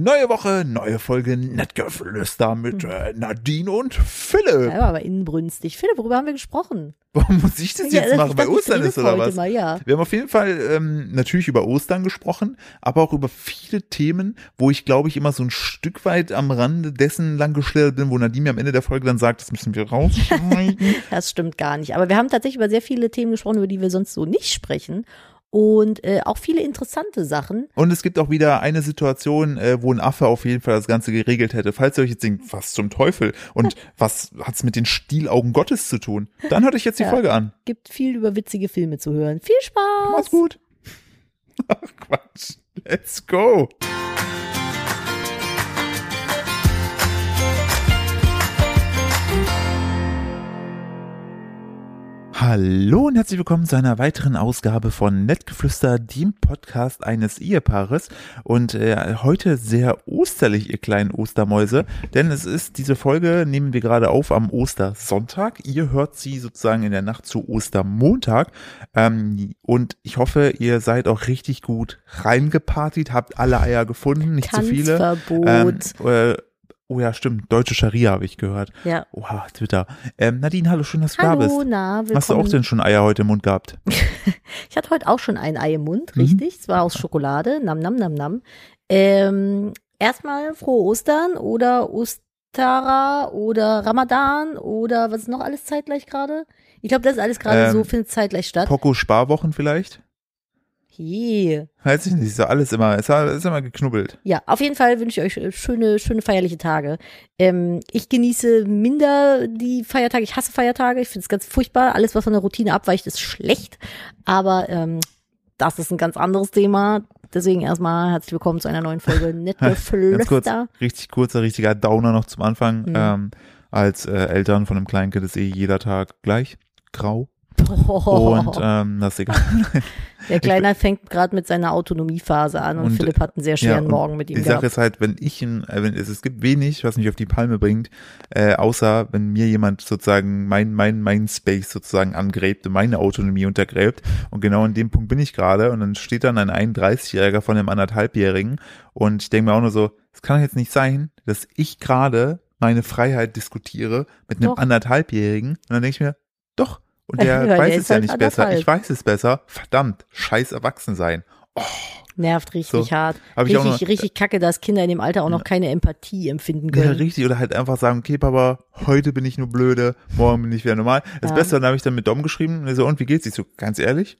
Neue Woche, neue Folge Nettgeflüster mit äh, Nadine und Philipp. Ja, aber inbrünstig. Philipp, worüber haben wir gesprochen? Warum muss ich das Ja, jetzt ich machen? Bei Ostern ist oder was? Mal, ja. Wir haben auf jeden Fall ähm, natürlich über Ostern gesprochen, aber auch über viele Themen, wo ich glaube ich immer so ein Stück weit am Rande dessen langgeschlittert bin, wo Nadine mir am Ende der Folge dann sagt, das müssen wir rausschneiden. Das stimmt gar nicht. Aber wir haben tatsächlich über sehr viele Themen gesprochen, über die wir sonst so nicht sprechen. Und äh, auch viele interessante Sachen. Und es gibt auch wieder eine Situation, äh, wo ein Affe auf jeden Fall das Ganze geregelt hätte. Falls ihr euch jetzt denkt, was zum Teufel und was hat's mit den Stielaugen Gottes zu tun, dann hört euch jetzt die Ja. Folge an. Gibt viel über witzige Filme zu hören. Viel Spaß! Mach's gut. Ach Quatsch. Let's go. Hallo und herzlich willkommen zu einer weiteren Ausgabe von Nettgeflüster, dem Podcast eines Ehepaares. Und äh, heute sehr osterlich, ihr kleinen Ostermäuse, denn es ist diese Folge, nehmen wir gerade auf am Ostersonntag. Ihr hört sie sozusagen in der Nacht zu Ostermontag. Ähm, und ich hoffe, ihr seid auch richtig gut reingepartigt, habt alle Eier gefunden, nicht zu viele. Ähm, äh, oh ja, stimmt, deutsche Scharia habe ich gehört. ja. Oha, Twitter. Ähm, Nadine, hallo, schön, dass du da Hallo, bist. na, willkommen. Hast du auch denn schon Eier heute im Mund gehabt? Ich hatte heute auch schon ein Ei im Mund, Mhm. richtig. Es war aus Schokolade. Nam, nam, nam, nam. Ähm, erstmal frohe Ostern oder Ostara oder Ramadan oder was ist noch alles zeitgleich gerade? Ich glaube, das ist alles gerade Ähm, so, findet zeitgleich statt. Poco Sparwochen vielleicht? Hey. Weiß ich nicht, ist ja alles immer, ist, immer geknubbelt. Ja, auf jeden Fall wünsche ich euch äh, schöne, schöne feierliche Tage. Ähm, ich genieße minder die Feiertage. Ich hasse Feiertage. Ich finde es ganz furchtbar. Alles, was von der Routine abweicht, ist schlecht. Aber ähm, das ist ein ganz anderes Thema. Deswegen erstmal herzlich willkommen zu einer neuen Folge Ganz kurz, Nettgeflüster. richtig kurzer, richtiger Downer noch zum Anfang. Mhm. Ähm, als äh, Eltern von einem Kleinkind ist eh jeder Tag gleich grau. Oh, Und ähm, das ist egal. der Kleine fängt gerade mit seiner Autonomiephase an und, Und, Philipp hat einen sehr schweren und Morgen mit ihm Die Sache gehabt. ist halt, wenn ich, ein, äh, wenn es, es gibt wenig, was mich auf die Palme bringt, äh, außer wenn mir jemand sozusagen mein, mein, mein Space sozusagen angräbt und meine Autonomie untergräbt. Und genau in dem Punkt bin ich gerade. Und dann steht dann ein 31-Jähriger von einem anderthalbjährigen. Und ich denke mir auch nur so, es kann doch jetzt nicht sein, dass ich gerade meine Freiheit diskutiere mit einem Doch. anderthalbjährigen. Und dann denke ich mir, doch. Und der Ja, der weiß ist es ja halt nicht besser. Ich weiß es besser. Verdammt, scheiß erwachsen sein. Nervt richtig So. hart. Hab ich auch Richtig, noch- richtig kacke, dass Kinder in dem Alter auch noch keine Empathie empfinden Ja, können. richtig. Oder halt einfach sagen, okay, Papa, heute bin ich nur blöde, morgen bin ich wieder normal. Das Ja. Beste, dann habe ich dann mit Dom geschrieben und er so, und wie geht's? Ich so, ganz ehrlich,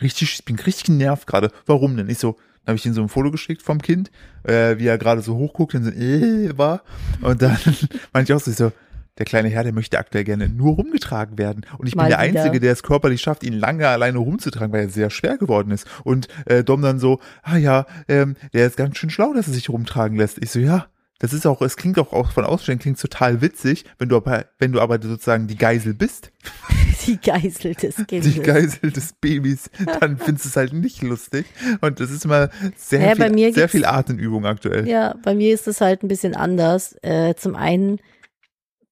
richtig, ich bin richtig genervt gerade. Warum denn? Ich so, dann habe ich ihm so ein Foto geschickt vom Kind, äh, wie er gerade so hochguckt und so, äh, war. Und dann meinte ich auch so, ich so, der kleine Herr, der möchte aktuell gerne nur rumgetragen werden. Und ich bin Mal der wieder. Einzige, der es körperlich schafft, ihn lange alleine rumzutragen, weil er sehr schwer geworden ist. Und äh, Dom dann so, ah ja, ähm, der ist ganz schön schlau, dass er sich rumtragen lässt. Ich so, ja, das ist auch, es klingt auch, auch von außen klingt total witzig, wenn du aber, wenn du aber sozusagen die Geisel bist, Die Geisel des Kindes. die Geisel des Babys, dann findest du es halt nicht lustig. Und das ist immer sehr Ja, viel, sehr viel Atemübung aktuell. Ja, bei mir ist es halt ein bisschen anders. Äh, zum einen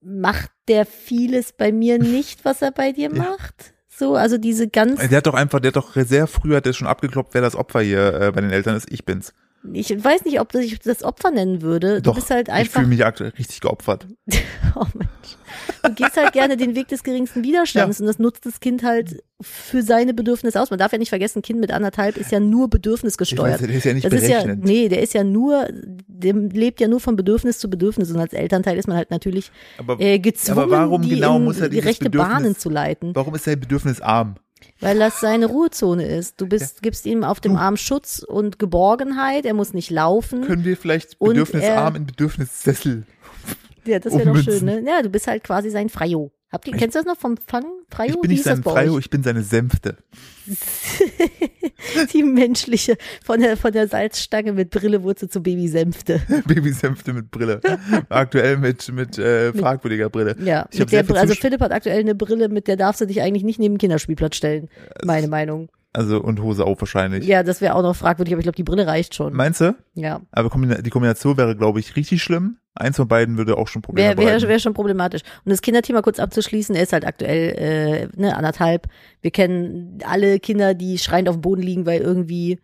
macht der vieles bei mir nicht, was er bei dir Ja. macht. So, also diese ganz, Der hat doch einfach, der hat doch sehr früh hat der schon abgekloppt, wer das Opfer hier äh, bei den Eltern ist. Ich bin's. Ich weiß nicht, ob ich das Opfer nennen würde. Du Doch, bist halt ich einfach, fühle mich aktuell richtig geopfert. oh Mensch. Du gehst halt gerne den Weg des geringsten Widerstands und das nutzt das Kind halt für seine Bedürfnisse aus. Man darf ja nicht vergessen, ein Kind mit anderthalb ist ja nur bedürfnisgesteuert. Der ist ja nicht Das ist ja, berechnet. nee, der ist ja nur, dem lebt ja nur von Bedürfnis zu Bedürfnis und als Elternteil ist man halt natürlich aber, äh, gezwungen, aber warum die genau in muss er die dieses rechte Bedürfnis- Bahnen zu leiten, warum ist er bedürfnisarm? Weil das seine Ruhezone ist. Du bist, gibst ihm auf dem Du- Arm Schutz und Geborgenheit, er muss nicht laufen. Können wir vielleicht bedürfnisarm in Bedürfnissessel? Ja, das wäre doch schön, ne? Ja, du bist halt quasi sein Freio. Habt ihr, kennst du das noch vom Fang? Freio? Ich bin nicht sein Freio, ich bin seine Sänfte. Die menschliche, von der, von der Salzstange mit Brille wurde zu Babysänfte. Babysänfte mit Brille. Aktuell mit, mit äh, fragwürdiger Brille. Ja, Ich mit der, viel also Philipp hat aktuell eine Brille, mit der darfst du dich eigentlich nicht neben den Kinderspielplatz stellen. Meine Meinung. Also und Hose auch wahrscheinlich. Ja, das wäre auch noch fragwürdig, aber ich glaube, die Brille reicht schon. Meinst du? Ja. Aber die Kombination wäre, glaube ich, richtig schlimm. Eins von beiden würde auch schon Probleme Wäre wär, bereiten. wär schon problematisch. Und das Kinderthema kurz abzuschließen, er ist halt aktuell äh, ne, anderthalb. Wir kennen alle Kinder, die schreiend auf dem Boden liegen, weil irgendwie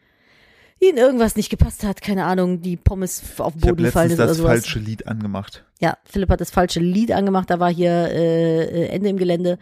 ihnen irgendwas nicht gepasst hat, keine Ahnung, die Pommes auf den Boden letztens ist oder das sowas. falsche Lied angemacht. Ja, Philipp hat das falsche Lied angemacht, da war hier äh, äh, Ende im Gelände.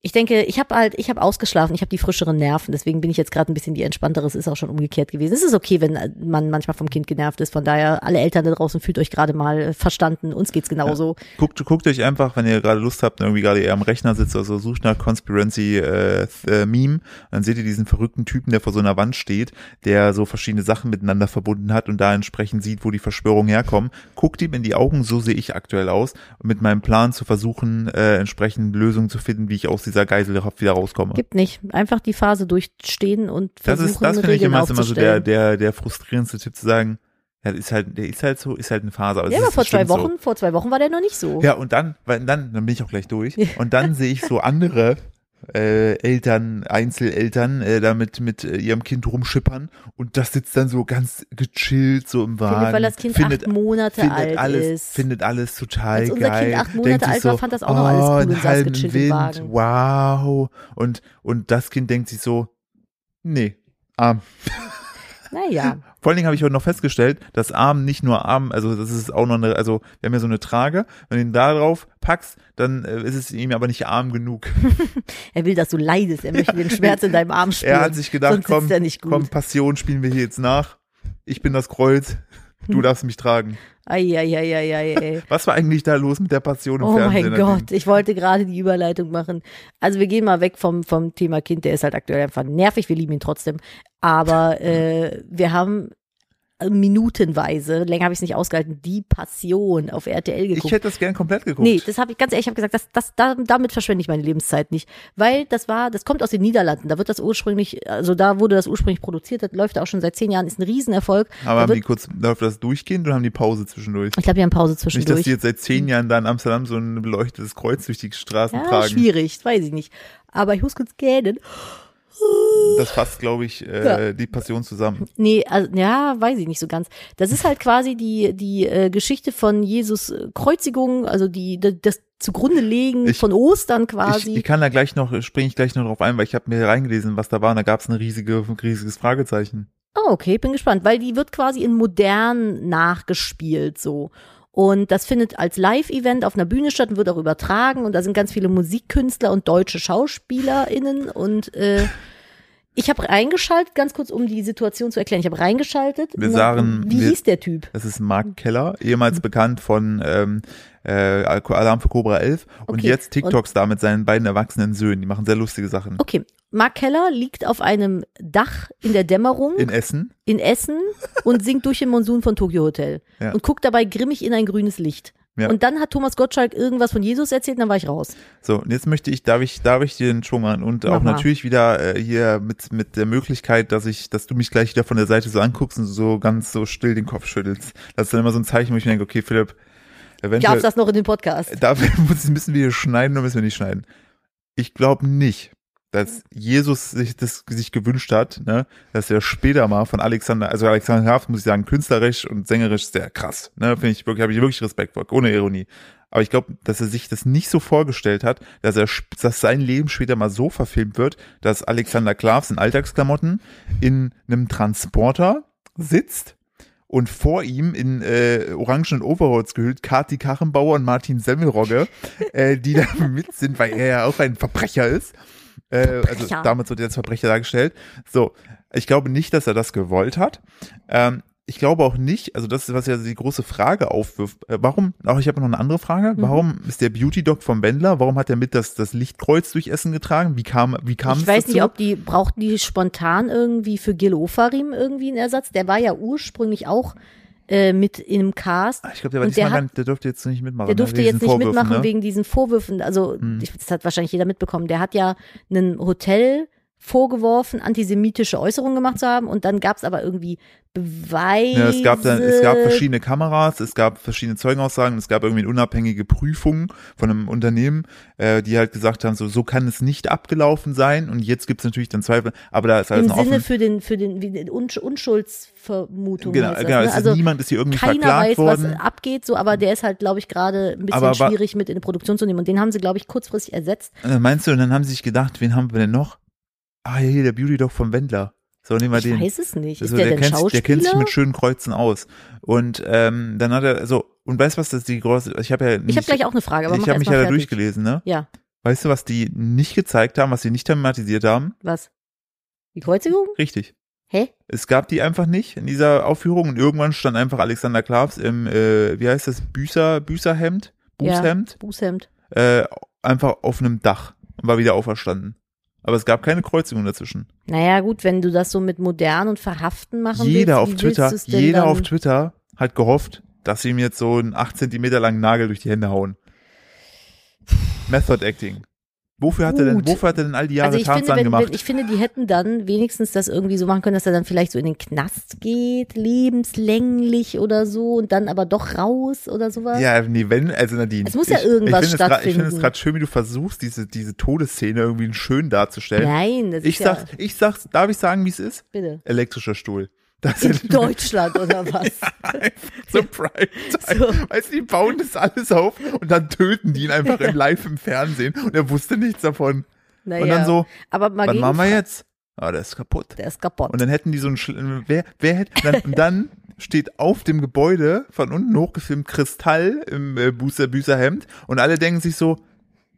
Ich denke, ich habe halt, ich habe ausgeschlafen, ich habe die frischeren Nerven, deswegen bin ich jetzt gerade ein bisschen die entspanntere. Es ist auch schon umgekehrt gewesen. Es ist okay, wenn äh, man manchmal vom Kind genervt ist. Von daher, alle Eltern da draußen fühlt euch gerade mal äh, verstanden. Uns geht's genauso. Guckt, guckt euch einfach, wenn ihr gerade Lust habt, irgendwie gerade eher am Rechner sitzt, also sucht nach Conspiracy äh, äh, Meme, dann seht ihr diesen verrückten Typen, der vor so einer Wand steht, der so verschiedene Sachen miteinander verbunden hat und da entsprechend sieht, wo die Verschwörungen herkommen. Guckt ihm in die Augen, so sehe ich aktuell aus, mit meinem Plan zu versuchen, äh, entsprechend Lösungen zu finden, wie ich aus dieser Geiselhaft wieder rauskomme. Gibt nicht. Einfach die Phase durchstehen und Das versuchen, ist, das finde ich immer, ist immer so der, der, der frustrierendste Tipp zu sagen, ja, das ist halt, der ist halt so, ist halt eine Phase. Aber ja, aber vor zwei bestimmt so. Wochen, vor zwei Wochen war der noch nicht so. Ja, und dann, weil dann, dann bin ich auch gleich durch. Und dann sehe ich so andere äh, Eltern, Einzeleltern, äh, da mit, äh, ihrem Kind rumschippern und das sitzt dann so ganz gechillt so im Wagen. Philipp, weil das Kind findet, acht Monate findet alt alles, ist. findet alles total Als unser geil. Kind acht Monate denkt alt war, so, fand das auch noch alles cool oh, und einen saß gechillt im Wind, Wagen. wow. Und, und das Kind denkt sich so, nee, arm. Naja. Vor allen Dingen habe ich heute noch festgestellt, dass Arm nicht nur Arm, also das ist auch noch eine, also wir haben ja so eine Trage, wenn du ihn da drauf packst, dann äh, ist es ihm aber nicht arm genug. Er will, dass du leidest. Er möchte den Schmerz in deinem Arm spüren. Er hat sich gedacht, komm, komm, Passion spielen wir hier jetzt nach. Ich bin das Kreuz. Du darfst mich tragen. Eieieiei. Was war eigentlich da los mit der Passion im Oh Fernsehen? mein Gott, ich wollte gerade die Überleitung machen. Also wir gehen mal weg vom, vom Thema Kind, der ist halt aktuell einfach nervig, wir lieben ihn trotzdem. Aber äh, wir haben minutenweise, länger habe ich es nicht ausgehalten, die Passion auf RTL geguckt. Ich hätte das gern komplett geguckt. Nee, das habe ich ganz ehrlich, ich habe gesagt, das, das, da, damit verschwende ich meine Lebenszeit nicht. Weil das war, das kommt aus den Niederlanden. Da wird das ursprünglich, also da wurde das ursprünglich produziert, das läuft auch schon seit zehn Jahren, ist ein Riesenerfolg. aber da haben wird, die kurz, läuft das durchgehend oder haben die Pause zwischendurch? ich glaube, die haben Pause Nicht, dass zwischendurch. die jetzt seit zehn Jahren da in Amsterdam so ein beleuchtetes Kreuz durch die Straßen ja, tragen. schwierig, weiß ich nicht. Aber ich muss kurz gähnen. Das fasst, glaube ich, äh, die Passion zusammen. Nee, also, ja, weiß ich nicht so ganz. Das ist halt quasi die, die äh, Geschichte von Jesus äh, Kreuzigung, also die, das zugrunde legen Ich- von Ostern Ich, quasi. ich kann da gleich noch, springe ich gleich noch drauf ein, weil ich habe mir reingelesen, was da war, und da gab es ein riesige, riesiges Fragezeichen. Oh, okay, bin gespannt, weil die wird quasi in modern nachgespielt so. Und das findet als Live-Event auf einer Bühne statt und wird auch übertragen. Und da sind ganz viele Musikkünstler und deutsche SchauspielerInnen. Und äh, ich habe reingeschaltet, ganz kurz, um die Situation zu erklären. Ich habe reingeschaltet. Wir sagen- Wie wir- hieß der Typ? Das ist Mark Keller, ehemals bekannt von ähm, äh, Alarm für Cobra 11 und Okay, jetzt TikToks da mit seinen beiden erwachsenen Söhnen. Die machen sehr lustige Sachen. Okay, Mark Keller liegt auf einem Dach in der Dämmerung In Essen. in Essen und singt durch den Monsun von Tokyo Hotel Ja. und guckt dabei grimmig in ein grünes Licht. Ja. Und dann hat Thomas Gottschalk irgendwas von Jesus erzählt und dann war ich raus. So, und jetzt möchte ich, darf ich, darf ich dir den Schwung an und Mach auch mal. natürlich wieder äh, hier mit, mit der Möglichkeit, dass ich, dass du mich gleich wieder von der Seite so anguckst und so ganz so still den Kopf schüttelst. Das ist dann immer so ein Zeichen, wo ich mir denke, okay, Philipp, eventuell, Darf das noch in den Podcast? dafür müssen wir hier schneiden oder müssen wir nicht schneiden? Ich glaube nicht, dass Jesus sich das sich gewünscht hat, ne, dass er später mal von Alexander, also Alexander Graf, muss ich sagen, künstlerisch und sängerisch sehr krass, ne, finde ich wirklich, habe ich wirklich Respekt vor, ohne Ironie. Aber ich glaube, dass er sich das nicht so vorgestellt hat, dass er, dass sein Leben später mal so verfilmt wird, dass Alexander Klavs in Alltagsklamotten in einem Transporter sitzt und vor ihm in äh, orangenen Overalls gehüllt Kati Kachenbauer und Martin Semmelrogge, äh, die da mit sind, weil er ja auch ein Verbrecher ist. Äh, also Verbrecher. damit wird er als Verbrecher dargestellt. So, ich glaube nicht, dass er das gewollt hat. Ähm, ich glaube auch nicht, also das ist, was ja die große Frage aufwirft. Äh, warum, auch ich habe noch eine andere Frage. Mhm. Warum ist der Beauty-Doc vom Wendler, warum hat er mit das, das Lichtkreuz durch Essen getragen? Wie kam, wie kam Ich es weiß dazu? nicht, ob die, brauchten die spontan irgendwie für Gil Ofarim irgendwie einen Ersatz? Der war ja ursprünglich auch äh, mit in einem Cast. Ah, ich glaube, der war der hat- nicht, der durfte jetzt nicht mitmachen. Der ne, durfte wegen jetzt diesen nicht Vorwürfen, mitmachen ne? wegen diesen Vorwürfen. Also, Hm. ich, das hat wahrscheinlich jeder mitbekommen. Der hat ja einen Hotel vorgeworfen, antisemitische Äußerungen gemacht zu haben. Und dann gab es aber irgendwie Beweise. Ja, es gab dann, es gab verschiedene Kameras, es gab verschiedene Zeugenaussagen, es gab irgendwie eine unabhängige Prüfung von einem Unternehmen, äh, die halt gesagt haben, so, so kann es nicht abgelaufen sein. Und jetzt gibt es natürlich dann Zweifel, aber da ist alles Im noch Sinne offen. für den, für den, wie den Unsch Unschuldsvermutung. Genau, das, genau, ne? Also niemand ist hier irgendwie keiner verklagt weiß, worden. was abgeht, so, aber der ist halt, glaube ich, gerade ein bisschen Aber schwierig mit in die Produktion zu nehmen. Und den haben sie, glaube ich, kurzfristig ersetzt. Und dann meinst du, und dann haben sie sich gedacht, wen haben wir denn noch? Ah, ja, hier, der Beauty Dog vom Wendler. So, nehmen wir Ich den. weiß es nicht. Ist Also, der, der, denn kennt, sich- der kennt sich mit schönen Kreuzen aus. Und ähm, dann hat er so, und weißt du, was das die große, ich habe ja ich nicht, habe gleich auch eine Frage, aber ich habe mich ja da durchgelesen, ne? Ja, Weißt du, was die nicht gezeigt haben, was sie nicht thematisiert haben? was? Die Kreuzigung? Richtig. Hä? Es gab die einfach nicht in dieser Aufführung und irgendwann stand einfach Alexander Klavs im, äh, wie heißt das, Büßer, Büßerhemd, Ja. Bußhemd, Bußhemd. äh, einfach auf einem Dach und war wieder auferstanden. Aber es gab keine Kreuzigung dazwischen. Naja, gut, wenn du das so mit modern und verhaften machen Jeder willst, auf Twitter, willst jeder auf Twitter hat gehofft, dass sie ihm jetzt so einen 8 Zentimeter langen Nagel durch die Hände hauen. Method Acting. Wofür hat er denn, wofür hat er denn all die Jahre Also ich finde, Tarzan wenn, gemacht? wenn, ich finde, die hätten dann wenigstens das irgendwie so machen können, dass er dann vielleicht so in den Knast geht, lebenslänglich oder so und dann aber doch raus oder sowas. Ja, nee, wenn, also Nadine. Es muss ja ich, irgendwas ich grad- Ich finde es stattfinden. gerade schön, wie du versuchst, diese, diese Todesszene irgendwie schön darzustellen. Nein, das ich ist ja, sag's, ich sag's, darf ich sagen, wie es ist? bitte. Elektrischer Stuhl. Das In Deutschland oder was? so Prime Time. So. Weißt du, die bauen das alles auf und dann töten die ihn einfach im live im Fernsehen und er wusste nichts davon. Naja. Und dann so, aber mal was machen wir jetzt? Ah, der ist kaputt. Der ist kaputt. Und dann hätten die so einen, Schl wer, wer hätte, dann, und dann steht auf dem Gebäude von unten hochgefilmt Kristall im äh, Büßer, Büßerhemd und alle denken sich so,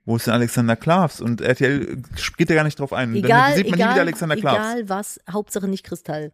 wo ist denn Alexander Klavs? Und RTL geht ja gar nicht drauf ein. Egal, dann sieht man nie egal, wieder Alexander Klavs. egal was, Hauptsache nicht Kristall.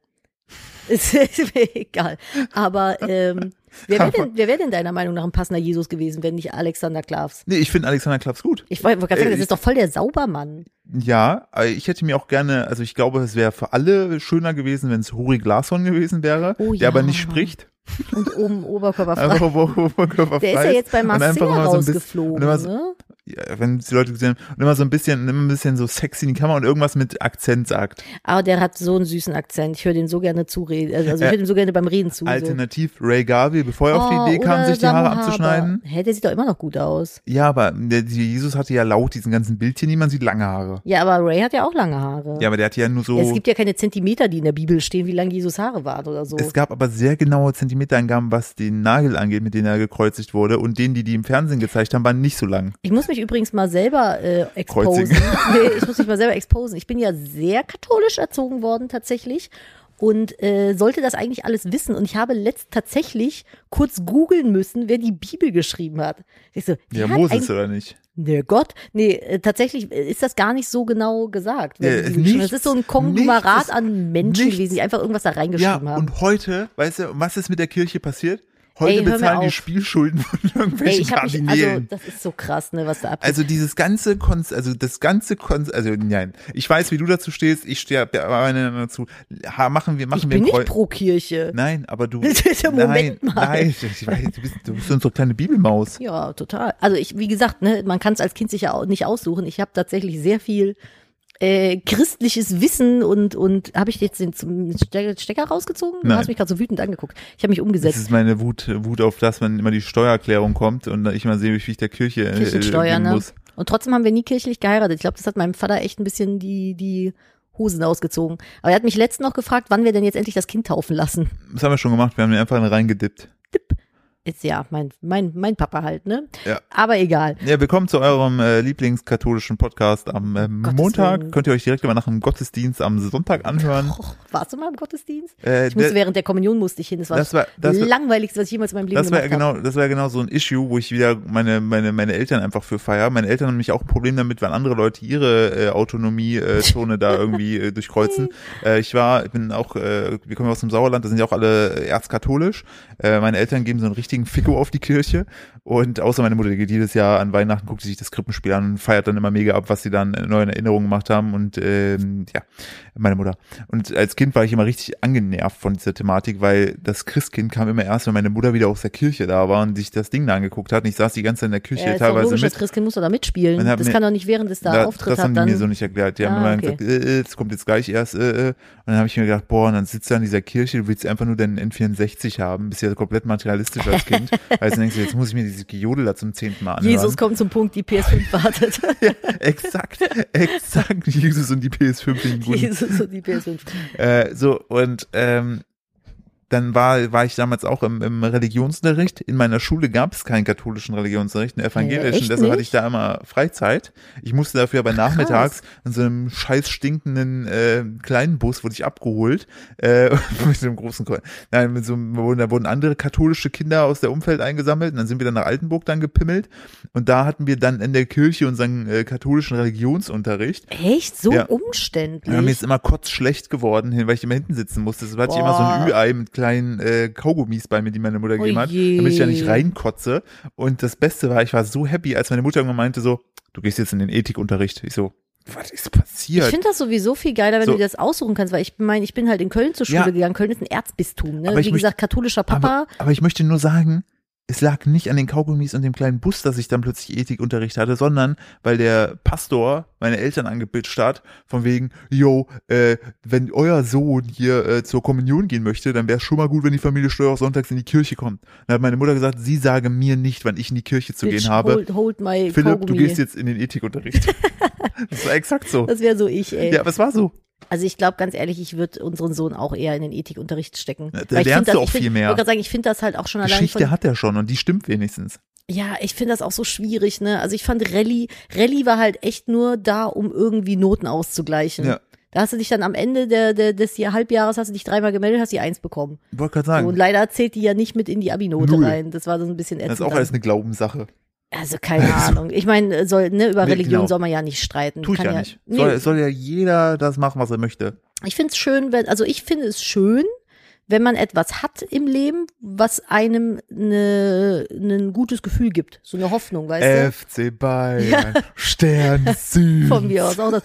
Ist, ist mir egal. Aber ähm, wer wäre denn, wer wär denn deiner Meinung nach ein passender Jesus gewesen, wenn nicht Alexander Klavs? Nee, ich finde Alexander Klavs gut. Ich wollte gerade sagen, Äh, das ich- ist doch voll der Saubermann. Ja, ich hätte mir auch gerne, also ich glaube, es wäre für alle schöner gewesen, wenn es Huri Glasson gewesen wäre, Oh der ja. aber nicht spricht. Und oben Oberkörper frei. Einfach Ober- Oberkörper Der ist ja jetzt bei einfach immer so bisschen- rausgeflogen. so- ne? Ja, wenn die Leute gesehen haben, und immer so ein bisschen, immer ein bisschen so sexy in die Kamera und irgendwas mit Akzent sagt. Aber der hat so einen süßen Akzent. Ich höre den so gerne zureden. Also ich höre dem so gerne beim Reden zu. so. Alternativ Ray Garvey, bevor er auf Oh, die Idee kam, sich die Haare abzuschneiden. Hä, der sieht doch immer noch gut aus. Ja, aber der, Jesus hatte ja laut diesen ganzen Bildchen, niemand sieht lange Haare. Ja, aber Ray hat ja auch lange Haare. Ja, aber der hatte ja nur so. Es gibt ja keine Zentimeter, die in der Bibel stehen, wie lang Jesus Haare waren oder so. Es gab aber sehr genaue Zentimeterangaben, was den Nagel angeht, mit dem er gekreuzigt wurde. Und den, die die im Fernsehen gezeigt haben, waren nicht so lang. Ich muss mich übrigens mal selber äh, exposen. Kreuzigen. nee, ich muss mich mal selber exposen. Ich bin ja sehr katholisch erzogen worden tatsächlich und äh, sollte das eigentlich alles wissen. Und ich habe letzt tatsächlich kurz googeln müssen, wer die Bibel geschrieben hat. Ich so, Ja, Moses oder nicht? Der Gott? Nee, äh, tatsächlich ist das gar nicht so genau gesagt. Ja, hat. nichts- das ist so ein Konglomerat an Menschen nichts. gewesen, die einfach irgendwas da Ja, reingeschrieben haben. und heute, weißt du, was ist mit der Kirche passiert? Heute Ey, bezahlen die. Spielschulden von Ey, irgendwelchen ich habe mich, also Kardinälen. das ist so krass, ne, was da abgeht. Also dieses ganze Konz, also das ganze Konz, also nein, ich weiß, wie du dazu stehst, ich stehe dazu. Ha, machen wir, machen ich wir bin ein Kreu- nicht pro Kirche. Nein, aber du. Moment nein, mal. Nein, ich weiß, du bist, du bist unsere kleine Bibelmaus. Ja, total. Also ich, wie gesagt, ne, man kann es als Kind sich ja auch nicht aussuchen. Ich habe tatsächlich sehr viel äh, christliches Wissen und und habe ich jetzt den zum Ste- Stecker rausgezogen? Du Nein. hast mich gerade so wütend angeguckt. Ich habe mich Das umgesetzt. ist meine Wut, Wut auf das, wenn immer die Steuererklärung kommt und ich mal sehe, wie ich der Kirche äh, Kirchensteuer, geben ne? muss. Und trotzdem haben wir nie kirchlich geheiratet. Ich glaube, das hat meinem Vater echt ein bisschen die die Hosen ausgezogen. Aber er hat mich letztens noch gefragt, wann wir denn jetzt endlich das Kind taufen lassen. Das haben wir schon gemacht, wir haben den einfach reingedippt. Ist ja mein mein mein Papa halt, ne? Ja. Aber egal. Ja, willkommen zu eurem äh, Lieblingskatholischen Podcast am äh, Montag. Könnt ihr euch direkt mal nach dem Gottesdienst am Sonntag anhören. Oh, warst du mal im Gottesdienst? Äh, Ich musste während der Kommunion musste ich hin. Das war das war, das langweiligste, was ich jemals in meinem Leben das war gemacht habe. genau, das war genau so ein Issue, wo ich wieder meine, meine, meine Eltern einfach für feier. Meine Eltern haben nämlich auch ein Problem damit, wenn andere Leute ihre äh, Autonomie-Zone da irgendwie äh, durchkreuzen. Äh, ich war, ich bin auch, äh, wir kommen ja aus dem Sauerland, da sind ja auch alle erzkatholisch. Äh, meine Eltern geben so einen richtigen Ficko auf die Kirche. Und außer meine Mutter, die geht jedes Jahr an Weihnachten, guckt sich das Krippenspiel an und feiert dann immer mega ab, was sie dann äh, neu in Erinnerung gemacht haben. Und ähm, ja, meine Mutter. Und als Kind war ich immer richtig angenervt von dieser Thematik, weil das Christkind kam immer erst, wenn meine Mutter wieder aus der Kirche da war und sich das Ding da angeguckt hat. Und ich saß die ganze Zeit in der Küche Ja, teilweise logisch, mit. das Christkind muss doch da mitspielen. Das mir- kann doch nicht während es da Da- Auftritt das haben die mir so nicht erklärt. Die haben Ah, immer okay. gesagt, äh, äh, das kommt jetzt gleich erst, äh, äh. Und dann habe ich mir gedacht, boah, und dann sitzt du an dieser Kirche, du willst einfach nur deinen N64 haben, bist ja komplett materialistisch als Kind. also denkst du, jetzt muss ich mir dieses Gejodel da zum zehnten Mal anhören. Jesus kommt zum Punkt, die PS5 wartet. exakt, exakt, Jesus und die PS5 in Grund. Jesus und die PS5. Äh, so, und ähm, dann war, war ich damals auch im, im Religionsunterricht. In meiner Schule gab es keinen katholischen Religionsunterricht, einen evangelischen, echt deshalb hatte ich da immer Freizeit. Ich musste dafür aber nachmittags in so einem scheiß stinkenden äh, kleinen Bus wurde ich abgeholt, äh, mit so einem großen Ko- Nein, mit so einem, da wurden andere katholische Kinder aus der Umfeld eingesammelt und dann sind wir dann nach Altenburg dann gepimmelt und da hatten wir dann in der Kirche unseren äh, katholischen Religionsunterricht. Echt? So Ja. umständlich? Ja, mir ist immer kurz schlecht geworden, hin, weil ich immer hinten sitzen musste. Das hatte ich immer so ein. Ü-Ei mit kleinen äh, Kaugummis bei mir, die meine Mutter Oh gegeben hat, je. damit ich da nicht reinkotze. Und das Beste war, ich war so happy, als meine Mutter irgendwann meinte so, du gehst jetzt in den Ethikunterricht. Ich so, was ist Ich passiert? finde das sowieso viel geiler, wenn So. du dir das aussuchen kannst, weil ich meine, ich bin halt in Köln zur Schule Ja. gegangen. Köln ist ein Erzbistum, ne? Ich Wie möchte- gesagt, katholischer Papa. aber, aber ich möchte nur sagen, es lag nicht an den Kaugummis und dem kleinen Bus, dass ich dann plötzlich Ethikunterricht hatte, sondern weil der Pastor meine Eltern angebitscht hat, von wegen, yo, äh, wenn euer Sohn hier äh, zur Kommunion gehen möchte, dann wäre es schon mal gut, wenn die Familie Steuer auch sonntags in die Kirche kommt. Dann hat meine Mutter gesagt, sie sage mir nicht, wann ich in die Kirche zu Bitch, gehen habe. Hold, hold my Philipp, du Kaugummi. gehst jetzt in den Ethikunterricht. das war exakt so. Das wäre so ich, ey. Ja, aber es war so. Also ich glaube ganz ehrlich, ich würde unseren Sohn auch eher in den Ethikunterricht stecken. Da Weil ich lernst find du das- auch find, viel mehr. Ich gerade sagen, ich finde das halt auch schon allein Geschichte von, hat er schon und die stimmt wenigstens. Ja, ich finde das auch so schwierig, ne? Also ich fand Rallye, Rallye war halt echt nur da, um irgendwie Noten auszugleichen. Ja. Da hast du dich dann am Ende der, der, des Jahr, Halbjahres hast du dich dreimal gemeldet, hast die Eins bekommen. Wollte gerade So, sagen, und leider zählt die ja nicht mit in die Abi-Note rein. Das war so ein bisschen ätzend. das ist auch alles eine Glaubenssache. Also keine Ahnung. Ich meine, soll, ne, über Nee, Religion genau. soll man ja nicht streiten. Tue ich Kann ja nicht. Nee, Soll, soll ja jeder das machen, was er möchte. Ich finde es schön, wenn, also ich finde es schön, wenn man etwas hat im Leben, was einem ne, ein gutes Gefühl gibt. So eine Hoffnung, weißt FC Bayern, Stern Süd. du? Von mir aus auch das.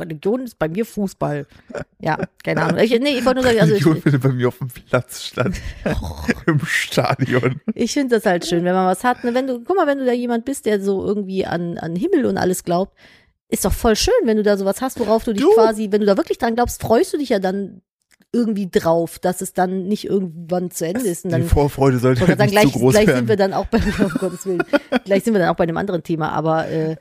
Religion ist bei mir Fußball. Ja, keine Ahnung. Ich, nee, ich wollte nur sagen, also Religion, ich, er bei mir auf dem Platz stand. Im Stadion. ich finde das halt schön, wenn man was hat. Ne? Wenn du, guck mal, wenn du da jemand bist, der so irgendwie an, an Himmel und alles glaubt, ist doch voll schön, wenn du da sowas hast, worauf du dich Du. quasi, wenn du da wirklich dran glaubst, freust du dich ja dann irgendwie drauf, dass es dann nicht irgendwann zu Ende ist. Und dann Die Vorfreude sollte halt sagen, nicht gleich, zu groß gleich werden. sind wir dann auch bei, um Gottes Willen, gleich sind wir dann auch bei einem anderen Thema, aber äh,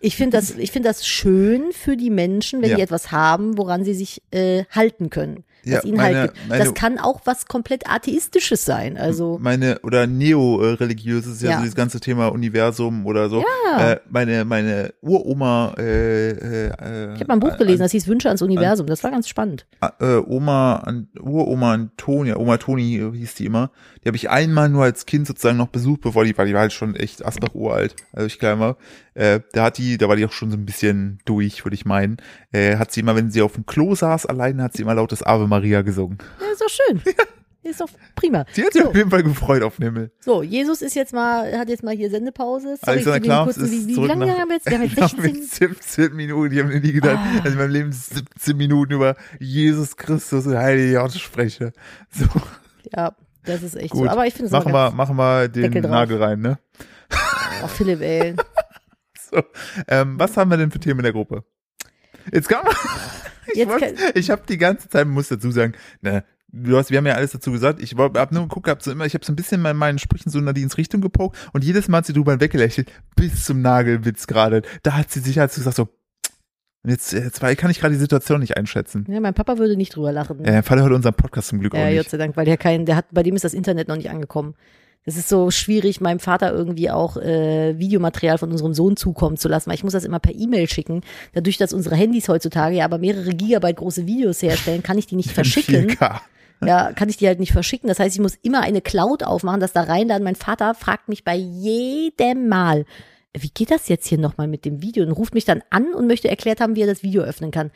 ich finde das, ich finde das schön für die Menschen, wenn Ja. die etwas haben, woran sie sich äh, halten können. Ja, halt meine- meine- das kann auch was komplett atheistisches sein. Also meine oder neo-religiöses ja, Ja. so dieses ganze Thema Universum oder so. Äh, meine meine Uroma äh, äh, äh, ich habe mal ein Buch gelesen, das hieß Wünsche ans Universum. Das war ganz spannend. äh, Oma, An- Uroma Antonia, Oma Toni äh, hieß die immer. Die habe ich einmal nur als Kind sozusagen noch besucht, bevor die war. Die war halt schon echt Asbach uralt, als ich klein war. Äh, da hat die, da war die auch schon so ein bisschen durch, würde ich meinen. Äh, hat sie immer, wenn sie auf dem Klo saß, alleine hat sie immer lautes Ave Maria gesungen. Ja, ist doch schön. Ist doch prima. Sie hat sich So, auf jeden Fall gefreut auf den Himmel. so, Jesus ist jetzt mal, hat jetzt mal hier Sendepause. Sorry, Alexander den Klaas kurzen- ist wie, wie lange nach- haben wir jetzt? Wir haben jetzt Wir haben 16, jetzt 17 Minuten, ich habe nie gedacht, Ah. dass ich in meinem Leben 17 Minuten über Jesus Christus und Heilige Gott spreche. So, ja, das ist echt gut. so. Aber ich finde es machen wir, machen wir den Deckel drauf. Nagel rein, ne? Oh, Philipp, ey. So, ähm, was haben wir denn für Themen in der Gruppe? Jetzt kann man, ich, ich habe die ganze Zeit, muss dazu sagen, ne, du hast, wir haben ja alles dazu gesagt, ich wollt- hab nur geguckt, hab so immer, ich habe so ein bisschen in meinen Sprüchen so in Nadines Richtung gepokt und jedes Mal hat sie drüber weggelächelt, bis zum Nagelwitz gerade. Da hat sie sich halt gesagt so, jetzt, jetzt kann ich gerade die Situation nicht einschätzen. Ja, mein Papa würde nicht drüber lachen. Ja, Vater hört unseren Podcast zum Glück auch Ja, Gott nicht. sei Dank, weil der kein, der hat, bei dem ist das Internet noch nicht angekommen. Es ist so schwierig, meinem Vater irgendwie auch äh, Videomaterial von unserem Sohn zukommen zu lassen, weil ich muss das immer per E-Mail schicken. Dadurch, dass unsere Handys heutzutage ja aber mehrere Gigabyte große Videos herstellen, kann ich die nicht verschicken. 4K. Ja, kann ich die halt nicht verschicken. Das heißt, ich muss immer eine Cloud aufmachen, das da reinladen. Mein Vater fragt mich bei jedem Mal, wie geht das jetzt hier nochmal mit dem Video? Und ruft mich dann an und möchte erklärt haben, wie er das Video öffnen kann.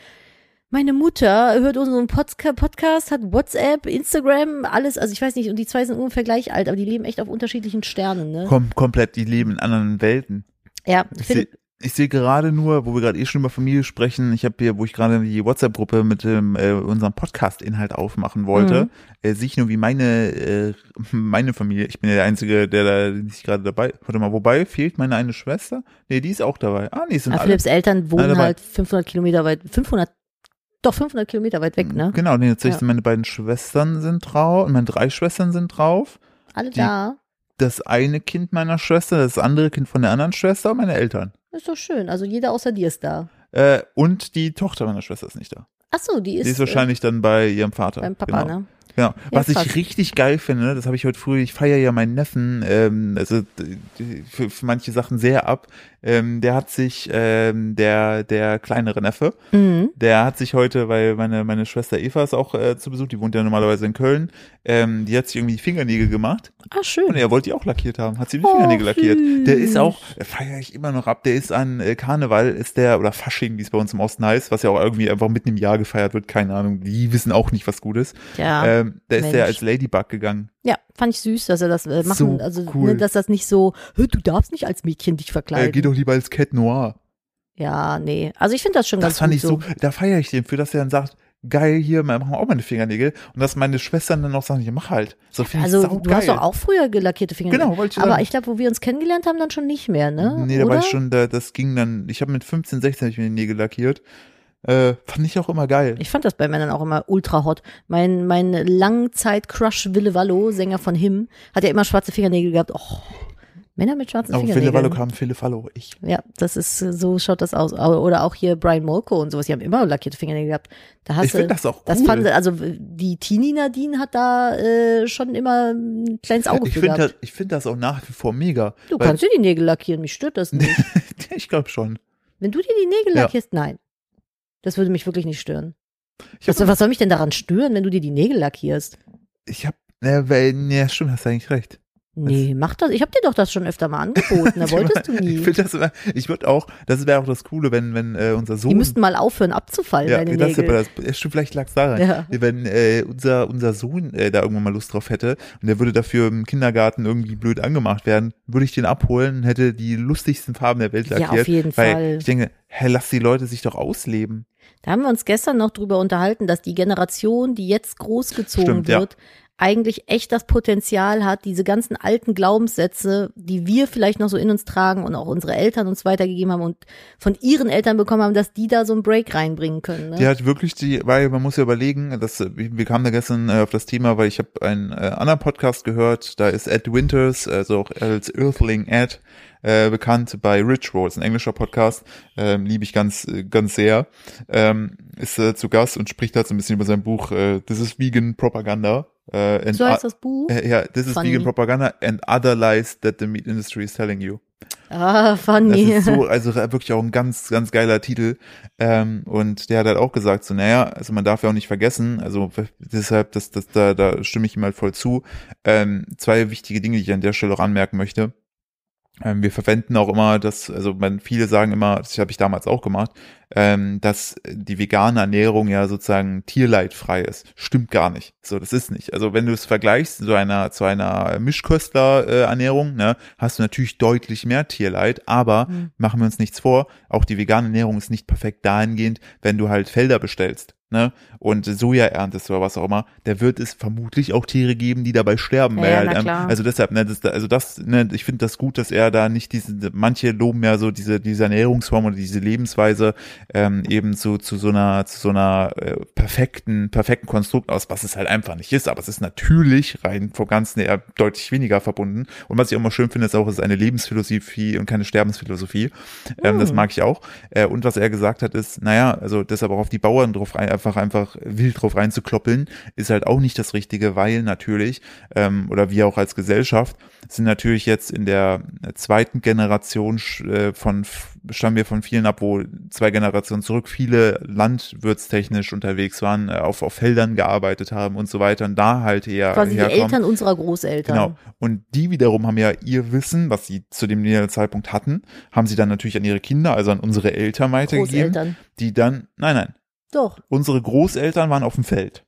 Meine Mutter hört unseren Podca Podcast, hat WhatsApp, Instagram, alles. Also ich weiß nicht, und die zwei sind ungefähr gleich alt, aber die leben echt auf unterschiedlichen Sternen, ne? Kom komplett, die leben in anderen Welten. Ja, Ich sehe seh gerade nur, wo wir gerade eh schon über Familie sprechen, ich habe hier, wo ich gerade die WhatsApp-Gruppe mit dem, äh, unserem Podcast-Inhalt aufmachen wollte, Mhm. äh, sehe ich nur, wie meine, äh, meine Familie, ich bin ja der Einzige, der da nicht gerade dabei, warte mal, wobei, fehlt meine eine Schwester? Nee, die ist auch dabei. Ah, nee, sind ja, alle. Philipps Eltern wohnen halt 500 Kilometer weit, 500, doch 500 Kilometer weit weg, ne? Genau, nee, tatsächlich Ja. meine beiden Schwestern sind drauf, meine drei Schwestern sind drauf. Alle Die- da. Das eine Kind meiner Schwester, das andere Kind von der anderen Schwester und meine Eltern. Ist doch schön. Also jeder außer dir ist da. Äh, und die Tochter meiner Schwester ist nicht da. Ach so, die ist, Die ist wahrscheinlich dann bei ihrem Vater. äh, beim Papa, genau. ne? Genau. Was krass. ich richtig geil finde, das habe ich heute früh, ich feiere ja meinen Neffen, ähm, also für, für manche Sachen sehr ab. Ähm, der hat sich, ähm, der, der kleinere Neffe, Mhm. der hat sich heute, weil meine, meine Schwester Eva ist auch äh, zu Besuch, die wohnt ja normalerweise in Köln, ähm, die hat sich irgendwie die Fingernägel gemacht Ah, und schön. er wollte die auch lackiert haben, hat sie die Oh, Fingernägel lackiert. Der ist auch, feiere ich immer noch ab, der ist an äh, Karneval, ist der, oder Fasching, wie es bei uns im Osten heißt, was ja auch irgendwie einfach mitten im Jahr gefeiert wird, keine Ahnung, die wissen auch nicht, was gut ist. Ja. ähm, da ist Mensch. als Ladybug gegangen. Ja, fand ich süß, dass er das äh, machen, So also cool. ne, dass das nicht so, "Hä, du darfst nicht als Mädchen dich Äh, verkleiden. geh doch lieber als Cat Noir. ja, nee. Also ich finde das schon Das ganz fand gut ich so, da feiere ich den für, dass er dann sagt, geil, hier, machen wir auch meine Fingernägel. Und dass meine Schwestern dann auch sagen, ja, mach halt. So ich Also du geil. hast doch auch früher gelackierte Finger. Genau, wollte ich Aber ich glaube, wo wir uns kennengelernt haben, dann schon nicht mehr, ne? Nee, da Oder? war ich schon, da, das ging dann, ich habe mit 15, 16 hab ich mir die Nägel lackiert. Äh, fand ich auch immer geil. Ich fand das bei Männern auch immer ultra hot. Mein, mein Langzeit-Crush Wille Wallo, Sänger von Him, hat ja immer schwarze Fingernägel gehabt. Oh, Männer mit schwarzen Auf Philipp Fingernägeln. Wallo kam Philipp Wallo, ich. Ja, das ist, so schaut das aus. Oder auch hier Brian Molko und sowas, die haben immer lackierte Fingernägel gehabt. Da hast Ich finde das auch das cool. fand, also die Teenie Nadine hat da äh, schon immer ein kleines Auge ich für finde gehabt. das, ich finde das auch nach wie vor mega. Du kannst dir die Nägel lackieren, mich stört das nicht. ich glaube schon. Wenn du dir die Nägel Ja. lackierst, nein. Das würde mich wirklich nicht stören. Ich Was, was soll mich denn daran stören, wenn du dir die Nägel lackierst? ich habe, ne, weil, ne, stimmt, hast du eigentlich recht. Nee, mach das. Ich habe dir doch das schon öfter mal angeboten. Da wolltest du Ich nie. finde das immer, ich würde auch, das wäre auch das Coole, wenn, wenn äh, unser Sohn. Die müssten mal aufhören abzufallen, ja, deine das Nägel. das, ja, stimmt, vielleicht lag es daran. Ja. Wenn äh, unser, unser Sohn äh, da irgendwann mal Lust drauf hätte und der würde dafür im Kindergarten irgendwie blöd angemacht werden, würde ich den abholen und hätte die lustigsten Farben der Welt Ja, lackiert. auf jeden weil Fall. Ich denke, hä, lass die Leute sich doch ausleben. Da haben wir uns gestern noch drüber unterhalten, dass die Generation, die jetzt großgezogen Stimmt, ja. wird, eigentlich echt das Potenzial hat, diese ganzen alten Glaubenssätze, die wir vielleicht noch so in uns tragen und auch unsere Eltern uns weitergegeben haben und von ihren Eltern bekommen haben, dass die da so einen Break reinbringen können. Ne? Die hat wirklich die, weil man muss ja überlegen, dass wir kamen da gestern äh, auf das Thema, weil ich habe einen äh, anderen Podcast gehört, da ist Ed Winters, also auch als Earthling Ed, äh, bekannt bei Rich Roll, ist ein englischer Podcast, ähm, liebe ich ganz, äh, ganz sehr, ähm, ist äh, zu Gast und spricht halt so ein bisschen über sein Buch äh, This is Vegan Propaganda. Äh, and so heißt das Buch. äh, ja, This is Funny. Vegan Propaganda and Other Lies that the meat industry is telling you. ah, Das funny. ist so, also wirklich auch ein ganz, ganz geiler Titel. Ähm, und der hat halt auch gesagt, so, naja, also man darf ja auch nicht vergessen, also deshalb, das, das, da, da stimme ich ihm halt voll zu. Ähm, zwei wichtige Dinge, die ich an der Stelle auch anmerken möchte. Ähm, wir verwenden auch immer das, also man, viele sagen immer, das habe ich damals auch gemacht, ähm, dass die vegane Ernährung ja sozusagen tierleidfrei ist. Stimmt gar nicht. So, das ist nicht. Also wenn du es vergleichst zu einer, zu einer Mischköstler-Ernährung, ne, hast du natürlich deutlich mehr Tierleid, aber Mhm. machen wir uns nichts vor, auch die vegane Ernährung ist nicht perfekt dahingehend, wenn du halt Felder bestellst. Ne, und Soja erntest oder was auch immer, da wird es vermutlich auch Tiere geben, die dabei sterben. Ja, ja, halt, ähm, also deshalb, ne, das, also das, ne, ich finde das gut, dass er da nicht diese, manche loben ja so diese, diese Ernährungsform oder diese Lebensweise ähm, eben zu, zu so einer, zu so einer äh, perfekten, perfekten Konstrukt aus, was es halt einfach nicht ist. Aber es ist natürlich rein vom Ganzen eher deutlich weniger verbunden. Und was ich auch mal schön finde, ist auch, es ist eine Lebensphilosophie und keine Sterbensphilosophie. Ähm, Das Hm. mag ich auch. Äh, und was er gesagt hat, ist, naja, also deshalb auch auf die Bauern drauf rein, einfach, einfach wild drauf reinzukloppeln, ist halt auch nicht das Richtige, weil natürlich, ähm, oder wir auch als Gesellschaft, sind natürlich jetzt in der zweiten Generation äh, von, stammen wir von vielen ab, wo zwei Generationen zurück viele landwirtstechnisch unterwegs waren, äh, auf, auf Feldern gearbeitet haben und so weiter und da halt eher Quasi die herkommen. Eltern unserer Großeltern. Genau. Und die wiederum haben ja ihr Wissen, was sie zu dem Zeitpunkt hatten, haben sie dann natürlich an ihre Kinder, also an unsere Eltern weitergegeben, die dann, nein, nein, Doch. unsere Großeltern waren auf dem Feld.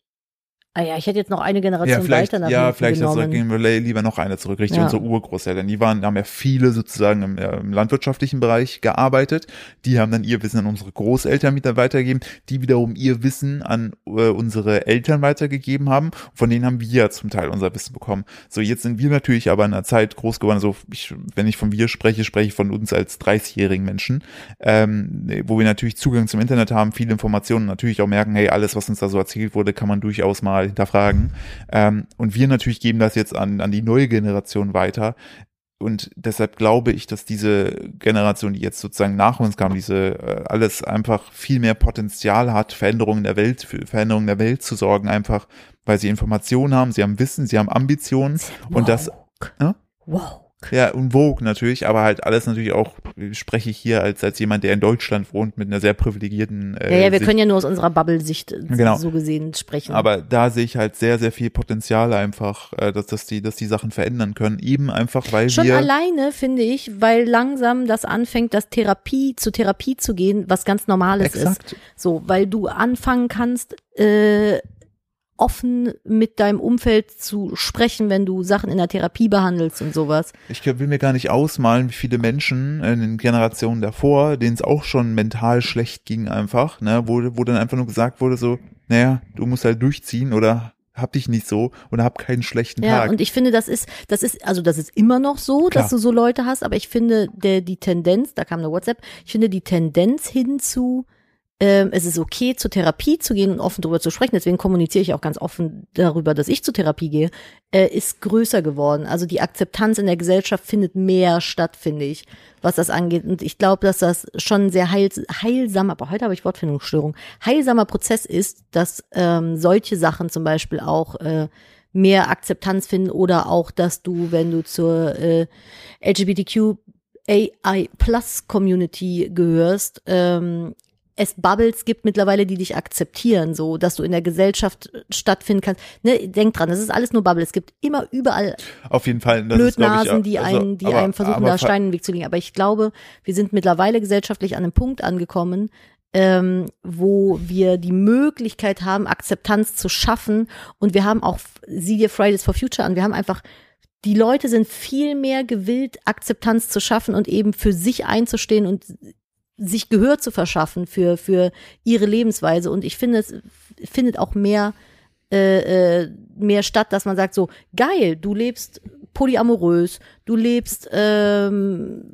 Ah ja, ich hätte jetzt noch eine Generation Ja, vielleicht, weiter nach ja, vielleicht gehen wir lieber noch eine zurück, richtig, Ja. unsere Urgroßeltern. Die waren, haben ja viele sozusagen im, äh, im landwirtschaftlichen Bereich gearbeitet. Die haben dann ihr Wissen an unsere Großeltern mit weitergegeben, die wiederum ihr Wissen an äh, unsere Eltern weitergegeben haben. Von denen haben wir ja zum Teil unser Wissen bekommen. So, jetzt sind wir natürlich aber in einer Zeit groß geworden, so ich, wenn ich von wir spreche, spreche ich von uns als 30-jährigen Menschen, ähm, wo wir natürlich Zugang zum Internet haben, viele Informationen, natürlich auch merken, hey, alles, was uns da so erzählt wurde, kann man durchaus mal hinterfragen. Ähm, und wir natürlich geben das jetzt an, an die neue Generation weiter. Und deshalb glaube ich, dass diese Generation, die jetzt sozusagen nach uns kam, diese äh, alles einfach viel mehr Potenzial hat, Veränderungen der Welt, für Veränderungen der Welt zu sorgen, einfach weil sie Informationen haben, sie haben Wissen, sie haben Ambitionen und das, ne? Wow. Ja, und Vogue natürlich, aber halt alles natürlich auch, spreche ich hier als, als jemand, der in Deutschland wohnt, mit einer sehr privilegierten, äh, Ja, ja, wir Sicht. können ja nur aus unserer Bubble-Sicht Genau. so gesehen sprechen. aber da sehe ich halt sehr, sehr viel Potenzial einfach, äh, dass, dass die, dass die Sachen verändern können, eben einfach, weil Schon wir, alleine, finde ich, weil langsam das anfängt, dass Therapie zu Therapie zu gehen, was ganz Normales Exakt. ist. So, weil du anfangen kannst, äh, offen mit deinem Umfeld zu sprechen, wenn du Sachen in der Therapie behandelst und sowas. Ich will mir gar nicht ausmalen, wie viele Menschen in den Generationen davor, denen es auch schon mental schlecht ging einfach, ne, wo, wo dann einfach nur gesagt wurde so, naja, du musst halt durchziehen oder hab dich nicht so und hab keinen schlechten Ja, Tag. und ich finde, das ist, das ist, also das ist immer noch so, Klar. dass du so Leute hast, aber ich finde, der, die Tendenz, da kam eine WhatsApp, ich finde die Tendenz hin zu, ähm, es ist okay, zur Therapie zu gehen und offen darüber zu sprechen, deswegen kommuniziere ich auch ganz offen darüber, dass ich zur Therapie gehe, äh, ist größer geworden. Also die Akzeptanz in der Gesellschaft findet mehr statt, finde ich, was das angeht. Und ich glaube, dass das schon sehr heil, heilsamer, aber heute habe ich Wortfindungsstörung, heilsamer Prozess ist, dass ähm, solche Sachen zum Beispiel auch äh, mehr Akzeptanz finden oder auch, dass du, wenn du zur äh, LGBTQ AI Plus Community gehörst, ähm, es Bubbles gibt mittlerweile, die dich akzeptieren, so, dass du in der Gesellschaft stattfinden kannst. Ne, denk dran, das ist alles nur Bubble. Es gibt immer überall Auf jeden Fall. Das ist, glaub ich, Blödnasen, die also, einen, die aber- einem versuchen, da Steine in den Weg zu legen. Aber ich glaube, wir sind mittlerweile gesellschaftlich an einem Punkt angekommen, ähm, wo wir die Möglichkeit haben, Akzeptanz zu schaffen. Und wir haben auch, sieh dir Fridays for Future an, wir haben einfach die Leute sind viel mehr gewillt, Akzeptanz zu schaffen und eben für sich einzustehen und sich Gehör zu verschaffen für, für ihre Lebensweise. Und ich finde, es findet auch mehr, äh, äh, mehr statt, dass man sagt so, geil, du lebst polyamorös, du lebst ähm,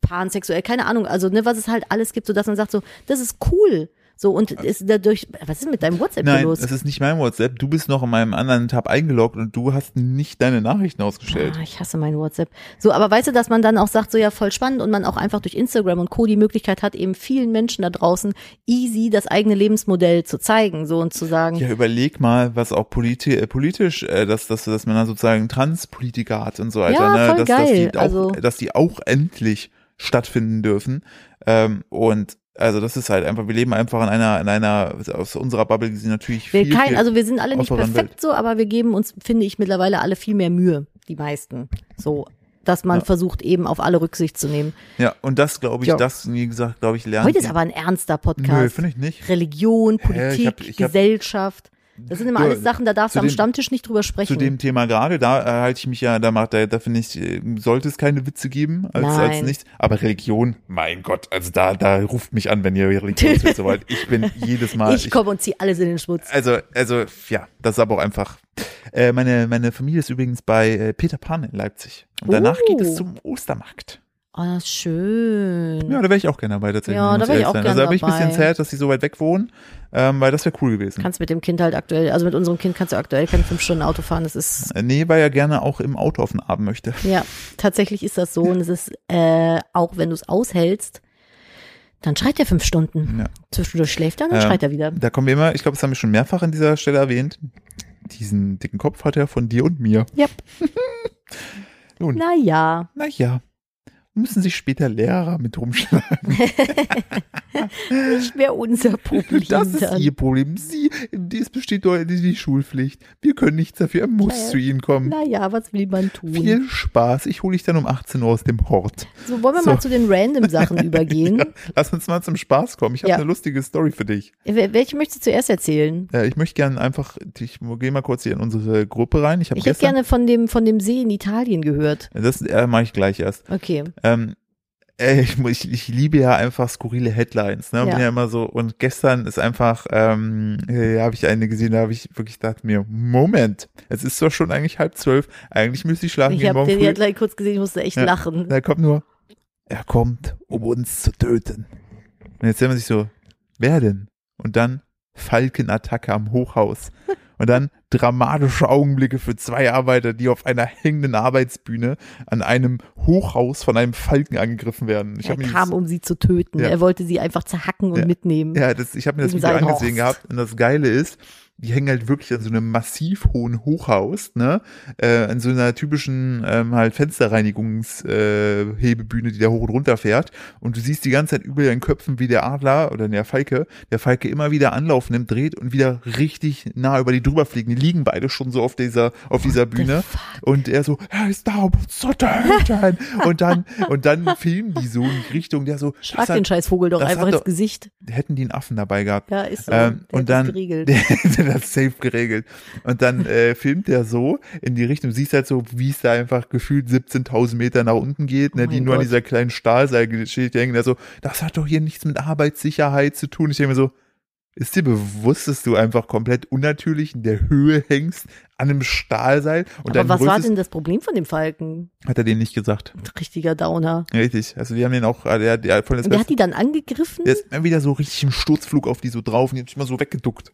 pansexuell, keine Ahnung, also ne, was es halt alles gibt, so dass man sagt so, das ist cool. So, und ist dadurch, was ist mit deinem WhatsApp Nein, los? das ist nicht mein WhatsApp. Du bist noch in meinem anderen Tab eingeloggt und du hast nicht deine Nachrichten ausgestellt. Ah, ich hasse mein WhatsApp. So, aber weißt du, dass man dann auch sagt, so ja, voll spannend und man auch einfach durch Instagram und Co. die Möglichkeit hat, eben vielen Menschen da draußen easy das eigene Lebensmodell zu zeigen, so und zu sagen, Ja, überleg mal, was auch politi äh, politisch, äh, dass, dass, dass man da sozusagen Transpolitiker hat und so weiter, Ja, ne? voll dass, dass, geil. die auch, Also- dass die auch endlich stattfinden dürfen. Ähm, und also das ist halt einfach, wir leben einfach in einer, in einer, aus unserer Bubble gesehen natürlich wir viel, kein, viel also wir sind alle nicht perfekt so, aber wir geben uns, finde ich, mittlerweile alle viel mehr Mühe, die meisten. So, dass man Ja. versucht, eben auf alle Rücksicht zu nehmen. Ja, und das glaube ich, Ja. das, wie gesagt, glaube ich, lernen. Heute ist die- aber ein ernster Nö, Podcast. finde ich nicht. Religion, Hä, ich Politik, hab- ich Gesellschaft. Das sind immer alles Sachen, da darfst du am dem- Stammtisch nicht drüber sprechen. Zu dem Thema gerade, da äh, halte ich mich ja, da macht, da, da finde ich, äh, sollte es keine Witze geben, als, als Nein. nichts. Aber Religion, mein Gott, also da, da ruft mich an, wenn ihr Religionswitze wollt. Ich bin jedes Mal. ich komme und zieh alles in den Schmutz. also, also, ja, das ist aber auch einfach. Äh, meine, meine Familie ist übrigens bei äh, Peter Pan in Leipzig. Und danach Oh. geht es zum Ostermarkt. Oh, das ist schön. Ja, da wäre ich auch gerne dabei tatsächlich. Ja, da wär ich auch sein. gern Also da bin ich ein bisschen sad, dass die so weit weg wohnen, ähm, weil das wäre cool gewesen. kannst mit dem Kind halt aktuell, also mit unserem Kind kannst du aktuell keine fünf Stunden Auto fahren. Das ist, Äh, nee, weil er gerne auch im Auto auf den Abend möchte. ja, tatsächlich ist das so. Und es ist, äh, auch wenn du es aushältst, dann schreit er fünf Stunden. Ja. Zwischendurch schläft er und dann Ähm, schreit er wieder. Da kommen wir immer, ich glaube, das haben wir schon mehrfach an dieser Stelle erwähnt. Diesen dicken Kopf hat er von dir und mir. Yep. Nun, Naja. naja, müssen sich später Lehrer mit rumschlagen. Nicht mehr unser Problem. Das ist dann. ihr Problem. Sie, es besteht doch die Schulpflicht. Wir können nichts dafür. Er muss Naja. zu ihnen kommen. Naja, was will man tun? Viel Spaß. Ich hole dich dann um 18 Uhr aus dem Hort. So, wollen wir So. mal zu den random Sachen übergehen? Ja, lass uns mal zum Spaß kommen. Ich habe Ja. eine lustige Story für dich. Wel- Welche möchtest du zuerst erzählen? Äh, ich möchte gerne einfach, ich gehe mal kurz hier in unsere Gruppe rein. Ich habe Ich hätte gerne von dem, von dem See in Italien gehört. das äh, mache ich gleich erst. Okay. Ähm, ey, ich, ich, ich liebe ja einfach skurrile Headlines. Ne? Ja. Bin ja immer so. Und gestern ist einfach, ähm, äh, habe ich eine gesehen, da habe ich wirklich gedacht mir, Moment, es ist doch schon eigentlich halb zwölf. Eigentlich müsste ich schlafen Ich habe den früh. Headline kurz gesehen, ich musste echt Ja. lachen. Da kommt nur, er kommt, um uns zu töten. Und jetzt denkt man sich so, wer denn? Und dann Falkenattacke am Hochhaus. Und dann dramatische Augenblicke für zwei Arbeiter, die auf einer hängenden Arbeitsbühne an einem Hochhaus von einem Falken angegriffen werden. Ich er kam, das, um sie zu töten. Ja. Er wollte sie einfach zerhacken und Ja. mitnehmen. ja, das, ich habe mir das Video angesehen Horst. gehabt und das Geile ist, die hängen halt wirklich an so einem massiv hohen Hochhaus, ne, äh, an so einer typischen ähm, halt Fensterreinigungshebebühne, äh, die da hoch und runter fährt und du siehst die ganze Zeit über ihren Köpfen, wie der Adler oder der Falke, der Falke immer wieder Anlauf nimmt, dreht und wieder richtig nah über die drüber fliegen. Die liegen beide schon so auf dieser auf dieser Bühne und er so, er ist da, um uns zu töten und dann und dann filmen die so in Richtung, der so, Schlag das hat- den Scheißvogel doch einfach ins doch- Gesicht. hätten die einen Affen dabei gehabt. Ja, ist so. Ähm, und dann, der das safe geregelt. Und dann äh, filmt der so in die Richtung, siehst halt so, wie es da einfach gefühlt 17.000 Meter nach unten geht, ne, Oh die nur an Gott. dieser kleinen Stahlseilgeschichte hängen, der so, das hat doch hier nichts mit Arbeitssicherheit zu tun. Ich denke mir so, ist dir bewusst, dass du einfach komplett unnatürlich in der Höhe hängst an einem Stahlseil und Aber was war denn das Problem von dem Falken? hat er denen nicht gesagt. Richtiger Downer. Richtig. Also die haben den auch, der, der voll das der Beste- hat die dann angegriffen? der ist immer wieder so richtig im Sturzflug auf die so drauf und die hat sich immer so weggeduckt.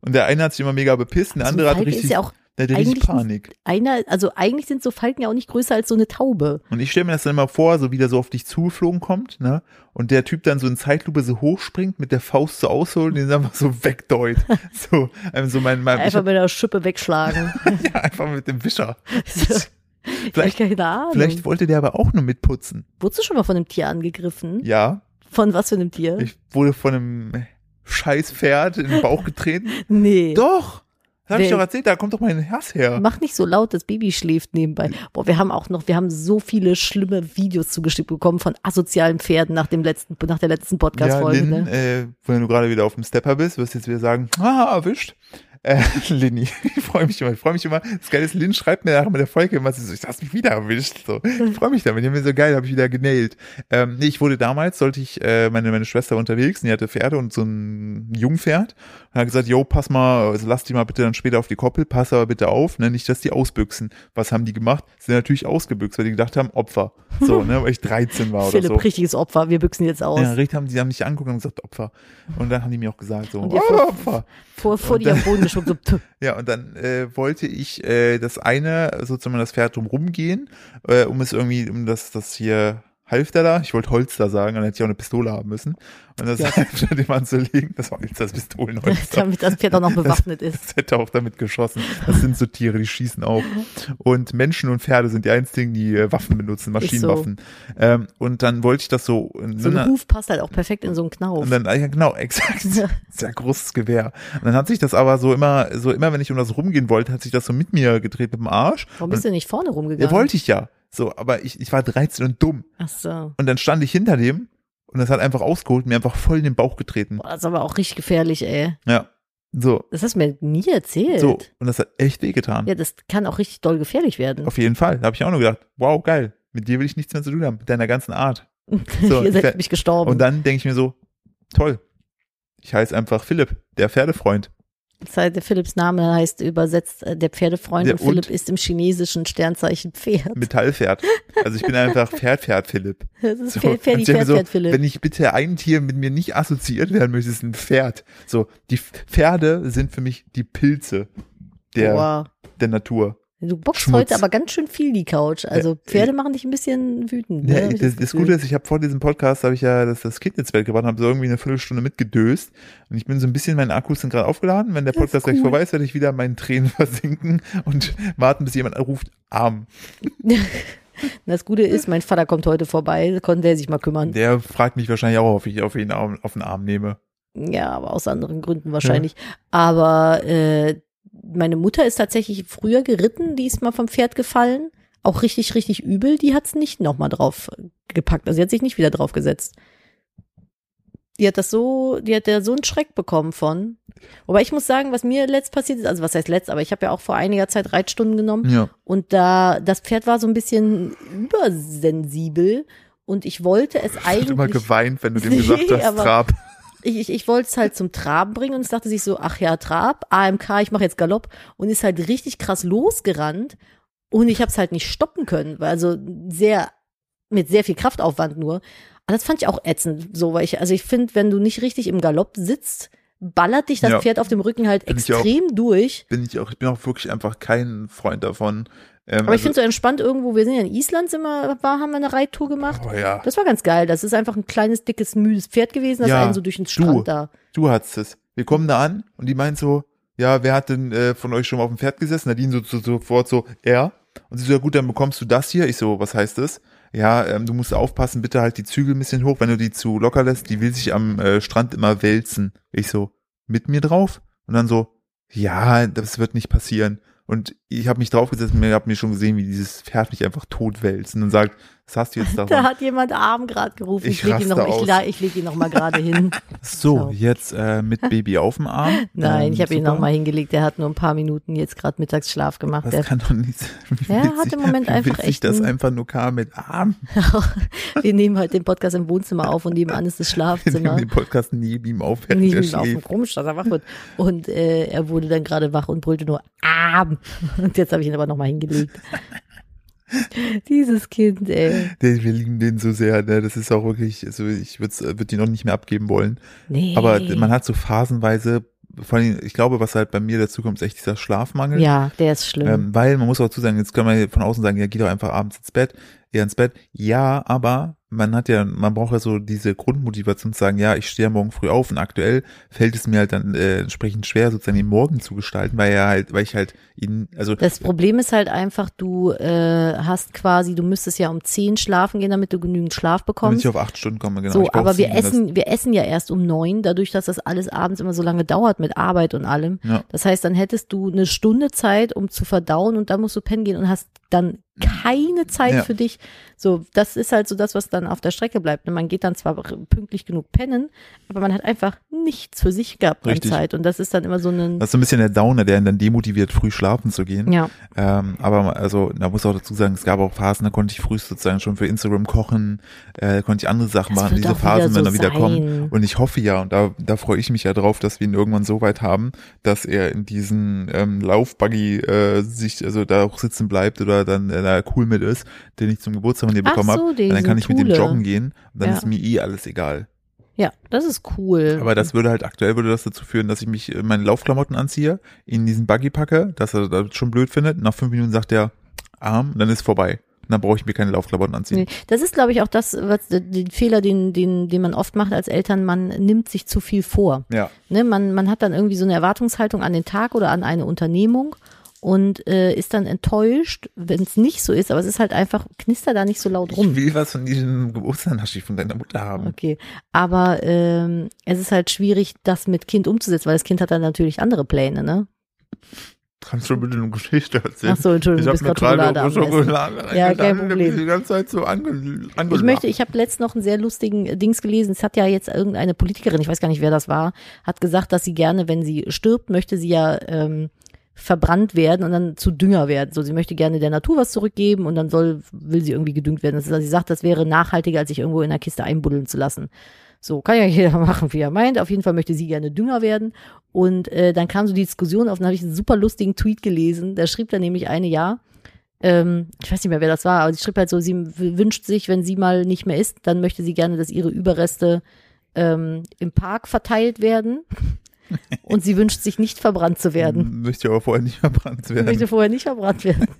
Und der eine hat sich immer mega bepisst, und der So ein andere hat richtig, ist ja auch der hatte richtig Panik. einer, also eigentlich sind so Falken ja auch nicht größer als so eine Taube. Und ich stelle mir das dann immer vor, so wie der so auf dich zugeflogen kommt, ne? Und der Typ dann so in Zeitlupe so hochspringt, mit der Faust so ausholt und den einfach so wegdeut. so, ähm, so mein, mein Einfach hab, mit der Schippe wegschlagen. ja, einfach mit dem Wischer. vielleicht, keine Ahnung. Vielleicht wollte der aber auch nur mitputzen. Wurdest du schon mal von einem Tier angegriffen? Ja, Von was für einem Tier? ich wurde von einem scheiß Pferd in den Bauch getreten. nee. Doch! Das hab ich doch erzählt, da kommt doch mein Herz her. Mach nicht so laut, das Baby schläft nebenbei. Boah, wir haben auch noch, wir haben so viele schlimme Videos zugeschickt bekommen von asozialen Pferden nach dem letzten, nach der letzten Ja, Podcast-Folge. Lynn, ne? äh, wenn du gerade wieder auf dem Stepper bist, wirst du jetzt wieder sagen, ah, erwischt. Äh, Linny, ich freue mich immer, ich freue mich immer. Das Geile ist, Lynn schreibt mir nachher mit der Folge immer so, ich hast mich wieder erwischt. So. Ich freue mich damit, die haben mir so geil, habe ich wieder genailt. Ähm, nee, ich wurde damals, sollte ich, äh, meine, meine Schwester war unterwegs, und die hatte Pferde und so ein Jungpferd. Und hat gesagt, yo, pass mal, also lass die mal bitte dann später auf die Koppel, pass aber bitte auf, ne, nicht, dass die ausbüchsen. Was haben die gemacht? Sind natürlich ausgebüxt, weil die gedacht haben, Opfer. So, ne, weil ich 13 war oder Philipp, so. richtiges Opfer, wir büchsen jetzt aus. Ja, richtig haben die haben mich angeguckt und gesagt Opfer. Und dann haben die mir auch gesagt so oh, vor- Opfer. vor vor und dir am Boden geschoben, so. Ja, und dann äh, wollte ich äh, das eine sozusagen das Pferd drum rumgehen, äh, um es irgendwie um das das hier Halfter da, ich wollte Holster sagen, dann hätte ich auch eine Pistole haben müssen. Und das Ja. Halfter dem anzulegen, das war jetzt das Pistolenholster. damit das Pferd auch noch bewaffnet ist. Das hätte auch damit geschossen. Das sind so Tiere, die schießen auch. Und Menschen und Pferde sind die einzigen, die äh, Waffen benutzen, Maschinenwaffen. Ähm, und dann wollte ich das so, So ein Huf passt halt auch perfekt in so einen Knauf. und dann, ja, genau, exakt. Sehr großes Gewehr. Und dann hat sich das aber so immer, so immer, wenn ich um das rumgehen wollte, hat sich das so mit mir gedreht mit dem Arsch. Warum bist du nicht vorne Ja, rumgegangen? wollte ich ja. So, aber ich, ich war 13 und dumm. Ach so. Und dann stand ich hinter dem und das hat einfach ausgeholt und mir einfach voll in den Bauch getreten. Boah, das ist aber auch richtig gefährlich, ey. Ja. So, Das hast du mir nie erzählt. so. Und das hat echt wehgetan. Ja, das kann auch richtig doll gefährlich werden. Auf jeden Fall. Da habe ich auch nur gedacht, wow, geil. Mit dir will ich nichts mehr zu tun haben, mit deiner ganzen Art. So, Ihr seid mich gestorben. Und dann denke ich mir so, toll. Ich heiße einfach Philipp, der Pferdefreund. Das heißt, der Philipps Name heißt übersetzt äh, der Pferdefreund Ja, und Philipp und? ist im chinesischen Sternzeichen Pferd. Metallpferd. Also ich bin einfach Pferd, Pferd, Philipp. Das ist So, Pferd, denke Pferd, so, Pferd, Philipp. Wenn ich bitte ein Tier mit mir nicht assoziiert werden möchte, ist es ein Pferd. So, die Pferde sind für mich die Pilze der, Boah. der Natur. Du bockst Schmutz. heute aber ganz schön viel die Couch. Also Äh, Pferde machen dich ein bisschen wütend. Ne? Ja, das, das Gefühl. Gute ist, ich habe vor diesem Podcast, habe ich ja das, das Kind ins Bett gebracht und habe so irgendwie eine Viertelstunde mitgedöst. Und ich bin so ein bisschen, meine Akkus sind gerade aufgeladen. Wenn der Das Podcast gleich cool. vorbei ist, werde ich wieder in meinen Tränen versinken und warten, bis jemand ruft, arm. Das Gute ist, mein Vater kommt heute vorbei, konnte der sich mal kümmern. Der fragt mich wahrscheinlich auch, ob ich auf ihn auf, auf den Arm nehme. Ja, aber aus anderen Gründen wahrscheinlich. Aber äh, meine Mutter ist tatsächlich früher geritten, die ist mal vom Pferd gefallen. Auch richtig, richtig übel. Die hat's nicht nochmal drauf gepackt. Also sie hat sich nicht wieder drauf gesetzt. Die hat das so, die hat da so einen Schreck bekommen von. Wobei ich muss sagen, was mir letzt passiert ist, also was heißt letzt, aber ich habe ja auch vor einiger Zeit Reitstunden genommen Ja. und da das Pferd war so ein bisschen übersensibel und ich wollte es Ich habe immer eigentlich geweint, wenn du dem gesagt hast, Trab. Ich, ich, ich wollte es halt zum Traben bringen und es dachte sich so, ach ja, Trab, AMK, ich mache jetzt Galopp und ist halt richtig krass losgerannt und ich habe es halt nicht stoppen können, weil also sehr mit sehr viel Kraftaufwand nur. Aber das fand ich auch ätzend, so, weil ich, also ich finde, wenn du nicht richtig im Galopp sitzt, ballert dich das Ja. Pferd auf dem Rücken halt Find ich auch. extrem durch. Bin ich auch, ich bin auch wirklich einfach kein Freund davon. Ähm, Aber ich finde so entspannt irgendwo, wir sind ja in Island, sind wir, war, haben wir eine Reittour gemacht. oh ja, Das war ganz geil. Das ist einfach ein kleines, dickes, müdes Pferd gewesen, das Ja, einen so durch den du. Strand da. du hattest es. Wir kommen da an und die meint so, ja, wer hat denn äh, von euch schon mal auf dem Pferd gesessen? Nadine so, so sofort so, er. Und sie so, ja gut, dann bekommst du das hier. Ich so, was heißt das? Ja, ähm, du musst aufpassen, bitte halt die Zügel ein bisschen hoch. Wenn du die zu locker lässt, die will sich am äh, Strand immer wälzen. Ich so, mit mir drauf? Und dann so, ja, das wird nicht passieren. Und ich habe mich draufgesetzt und habe mir schon gesehen, wie dieses Pferd mich einfach tot wälzt. Und dann sagt, was hast du jetzt Da davon? hat jemand Arm gerade gerufen. Ich, Ich leg ihn noch, raste ich, ich leg ihn noch mal gerade hin. So, So. jetzt äh, mit Baby auf dem Arm. Nein, Ähm, ich habe ihn super. noch mal hingelegt. Der hat nur ein paar Minuten jetzt gerade Mittagsschlaf gemacht. Das Der, kann doch nicht sein. Ja, witzig- hat im Moment einfach echt das ein- einfach nur kam mit Arm. wir nehmen heute den Podcast im Wohnzimmer auf und nebenan ist das Wir nehmen Schlafzimmer. den Podcast neben ihm auf, während er mit auf dem dass er wach wird. Und äh, er wurde dann gerade wach und brüllte nur Arm. Und jetzt habe ich ihn aber noch mal hingelegt. Dieses Kind, ey. Wir lieben den so sehr, ne? Das ist auch wirklich, also ich würde würd ihn auch nicht mehr abgeben wollen. Nee. Aber man hat so phasenweise, vor allem, ich glaube, was halt bei mir dazu kommt, ist echt dieser Schlafmangel. ja, der ist schlimm. Ähm, weil man muss auch dazu sagen, jetzt können wir von außen sagen, ja, geh doch einfach abends ins Bett, eher ins Bett. Ja, aber man hat ja, man braucht ja so diese Grundmotivation zu sagen, ja, ich stehe ja morgen früh auf und aktuell fällt es mir halt dann äh, entsprechend schwer, sozusagen den Morgen zu gestalten, weil ja halt, weil ich halt ihn, also Das Problem ist halt einfach, du äh, hast quasi, du müsstest ja um 10 schlafen gehen, damit du genügend Schlaf bekommst. ich auf acht Stunden komme, genau. so, aber wir essen, wir essen ja erst um neun, dadurch, dass das alles abends immer so lange dauert mit Arbeit und allem. Ja. Das heißt, dann hättest du eine Stunde Zeit, um zu verdauen und dann musst du pennen gehen und hast dann keine Zeit Ja. für dich. So, das ist halt so das, was dann auf der Strecke bleibt. Und Man geht dann zwar pünktlich genug pennen, aber man hat einfach nichts für sich gehabt an Richtig. Zeit. Und das ist dann immer so ein, Das ist so ein bisschen der Downer, der ihn dann demotiviert, früh schlafen zu gehen. ja. Ähm, aber also, da muss auch dazu sagen, es gab auch Phasen, da konnte ich früh sozusagen schon für Instagram kochen, äh, konnte ich andere Sachen Das machen. Diese Phasen so dann wieder kommen. sein. Und ich hoffe ja, und da, da freue ich mich ja drauf, dass wir ihn irgendwann so weit haben, dass er in diesen ähm, Laufbuggy äh, sich, also da auch sitzen bleibt oder dann äh, da cool mit ist, den ich zum Geburtstag von dir bekommen so, habe. Dann kann ich mit dem joggen gehen und dann Ja. ist mir eh alles egal. Ja, das ist cool. Aber das würde halt aktuell würde das dazu führen, dass ich mich äh, meine Laufklamotten anziehe, in diesen Buggy packe, dass er das schon blöd findet. Nach fünf Minuten sagt er Arm, dann ist vorbei. Und dann brauche ich mir keine Laufklamotten anziehen. Nee, das ist, glaube ich, auch das, was den Fehler, den, den, den man oft macht als Eltern, man nimmt sich zu viel vor. Ja. Ne, man, man hat dann irgendwie so eine Erwartungshaltung an den Tag oder an eine Unternehmung und äh, ist dann enttäuscht, wenn es nicht so ist, aber es ist halt einfach, knister da nicht so laut Ich rum. will was von diesem Geburtstagsnaschi von deiner Mutter haben. Okay, aber ähm, es ist halt schwierig, das mit Kind umzusetzen, weil das Kind hat dann natürlich andere Pläne, ne? Kannst du bitte eine Geschichte erzählen? Ach so, Entschuldigung, ich habe gerade Schokolade Ja, kein ich Problem. Die ganze Zeit so ange. Ich möchte, ich habe letztens noch einen sehr lustigen äh, Dings gelesen. Es hat ja jetzt irgendeine Politikerin, ich weiß gar nicht, wer das war, hat gesagt, dass sie gerne, wenn sie stirbt, möchte sie ja ähm, verbrannt werden und dann zu Dünger werden. So, sie möchte gerne der Natur was zurückgeben und dann soll, will sie irgendwie gedüngt werden. Das ist, also sie sagt, das wäre nachhaltiger, als sich irgendwo in der Kiste einbuddeln zu lassen. So, kann ja jeder machen, wie er meint. Auf jeden Fall möchte sie gerne Dünger werden. Und äh, dann kam so die Diskussion auf, dann habe ich einen super lustigen Tweet gelesen. Da schrieb dann nämlich eine, ja, ähm, ich weiß nicht mehr, wer das war, aber sie schrieb halt so, sie wünscht sich, wenn sie mal nicht mehr ist, dann möchte sie gerne, dass ihre Überreste ähm, im Park verteilt werden. Und sie wünscht sich nicht verbrannt zu werden. Möchte aber vorher nicht verbrannt werden. möchte vorher nicht verbrannt werden.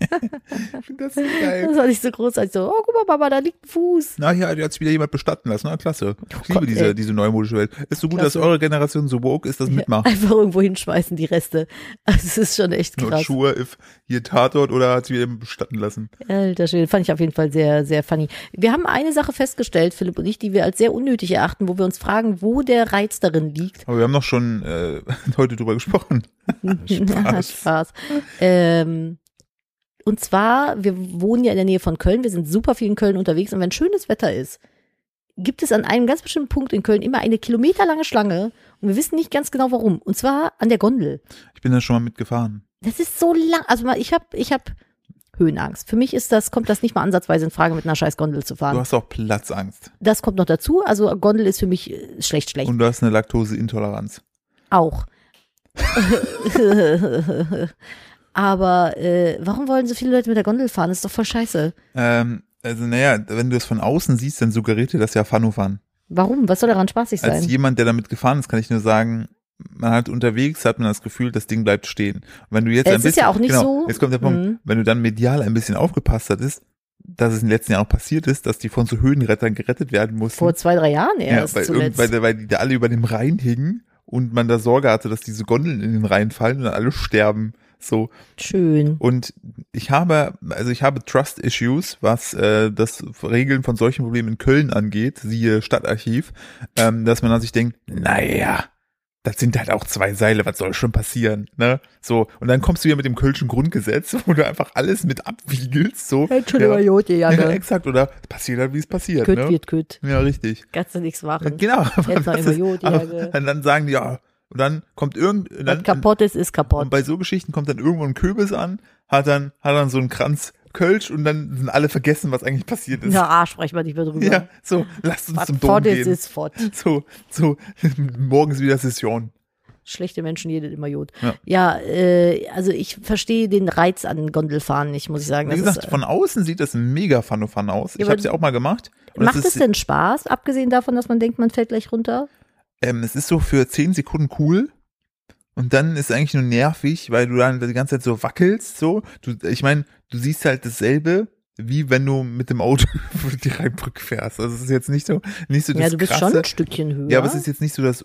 Ich finde das so geil. Das war nicht so großartig. So, oh, guck mal, Papa, da liegt ein Fuß. Na ja, die hat sich wieder jemand bestatten lassen. Na, klasse. Ich liebe Oh Gott, diese, ey. diese neumodische Welt. Ist so gut, Klasse. dass eure Generation so woke ist, das mitmacht. Einfach irgendwo hinschmeißen, die Reste. Also, es ist schon echt Not krass. sure if hier Tatort oder hat sie wieder bestatten lassen. Alter Schwede, fand ich auf jeden Fall sehr, sehr funny. Wir haben eine Sache festgestellt, Philipp und ich, die wir als sehr unnötig erachten, wo wir uns fragen, wo der Reiz darin liegt. Aber wir haben noch schon äh, heute drüber gesprochen. Spaß. Spaß. Ähm, und zwar, wir wohnen ja in der Nähe von Köln, wir sind super viel in Köln unterwegs und wenn schönes Wetter ist, gibt es an einem ganz bestimmten Punkt in Köln immer eine kilometerlange Schlange und wir wissen nicht ganz genau warum. Und zwar an der Gondel. Ich bin da schon mal mitgefahren. Das ist so lang. Also ich habe ich hab Höhenangst. Für mich ist das, kommt das nicht mal ansatzweise in Frage, mit einer scheiß Gondel zu Du fahren. hast auch Platzangst. Das kommt noch dazu. Also Gondel ist für mich äh, schlecht, schlecht. Und du hast eine Laktoseintoleranz. Auch. Aber äh, warum wollen so viele Leute mit der Gondel fahren? Das ist doch voll scheiße. Ähm, also naja, wenn du es von außen siehst, dann suggeriert dir das ja Fanufahren. Warum? Was soll daran spaßig Als sein? jemand, der damit gefahren ist, kann ich nur sagen, man hat unterwegs, hat man das Gefühl, das Ding bleibt stehen. Und wenn du jetzt Es ein ist bisschen, ja auch nicht genau, so- Jetzt kommt der Punkt, Mhm. wenn du dann medial ein bisschen aufgepasst hattest, dass es in den letzten Jahren auch passiert ist, dass die von so Höhenrettern gerettet werden mussten. Vor zwei, drei Jahren ja, erst weil, zuletzt. weil, weil die da alle über dem Rhein hingen und man da Sorge hatte, dass diese Gondeln in den Rhein fallen und dann alle sterben. So. Schön. Und ich habe, also ich habe Trust Issues, was äh, das Regeln von solchen Problemen in Köln angeht, siehe Stadtarchiv, ähm, dass man dann sich denkt, naja, das sind halt auch zwei Seile, was soll schon passieren, ne? So, und dann kommst du ja mit dem Kölschen Grundgesetz, wo du einfach alles mit abwiegelst, so. Entschuldigung, ja, Jote, ja, ja, ne? exakt, oder passiert halt, wie es passiert, Kütt ne? wird kütt. Ja, richtig. Kannst du nichts machen. Genau. Jetzt das immer ist- Jod, aber ja, Und dann sagen die, ja, und dann kommt irgend, und Was dann, kaputt ist, ist und kaputt. bei so Geschichten kommt dann irgendwo ein Kürbis an, hat dann, hat dann so einen Kranz Kölsch und dann sind alle vergessen, was eigentlich passiert ist. Ja, ah, sprechen wir nicht mehr drüber. Ja, so, lasst uns Was zum Dom fort ist, gehen. ist fort. So, so, morgens wieder Session. Schlechte Menschen, jede immer Jod. Ja. Ja, äh, also ich verstehe den Reiz an Gondelfahren nicht, muss ich sagen. Wie gesagt, ist, äh, von außen sieht das mega Fun aus. Ja, ich habe es ja auch mal gemacht. Macht es denn Spaß, abgesehen davon, dass man denkt, man fällt gleich runter? ähm, es ist so für zehn Sekunden cool. Und dann ist es eigentlich nur nervig, weil du dann die ganze Zeit so wackelst, so. Du, ich meine, du siehst halt dasselbe, wie wenn du mit dem Auto über die Rheinbrücke fährst. Also es ist jetzt nicht so, nicht so das ja, du bist krasse, schon ein Stückchen höher. Ja, aber es ist jetzt nicht so das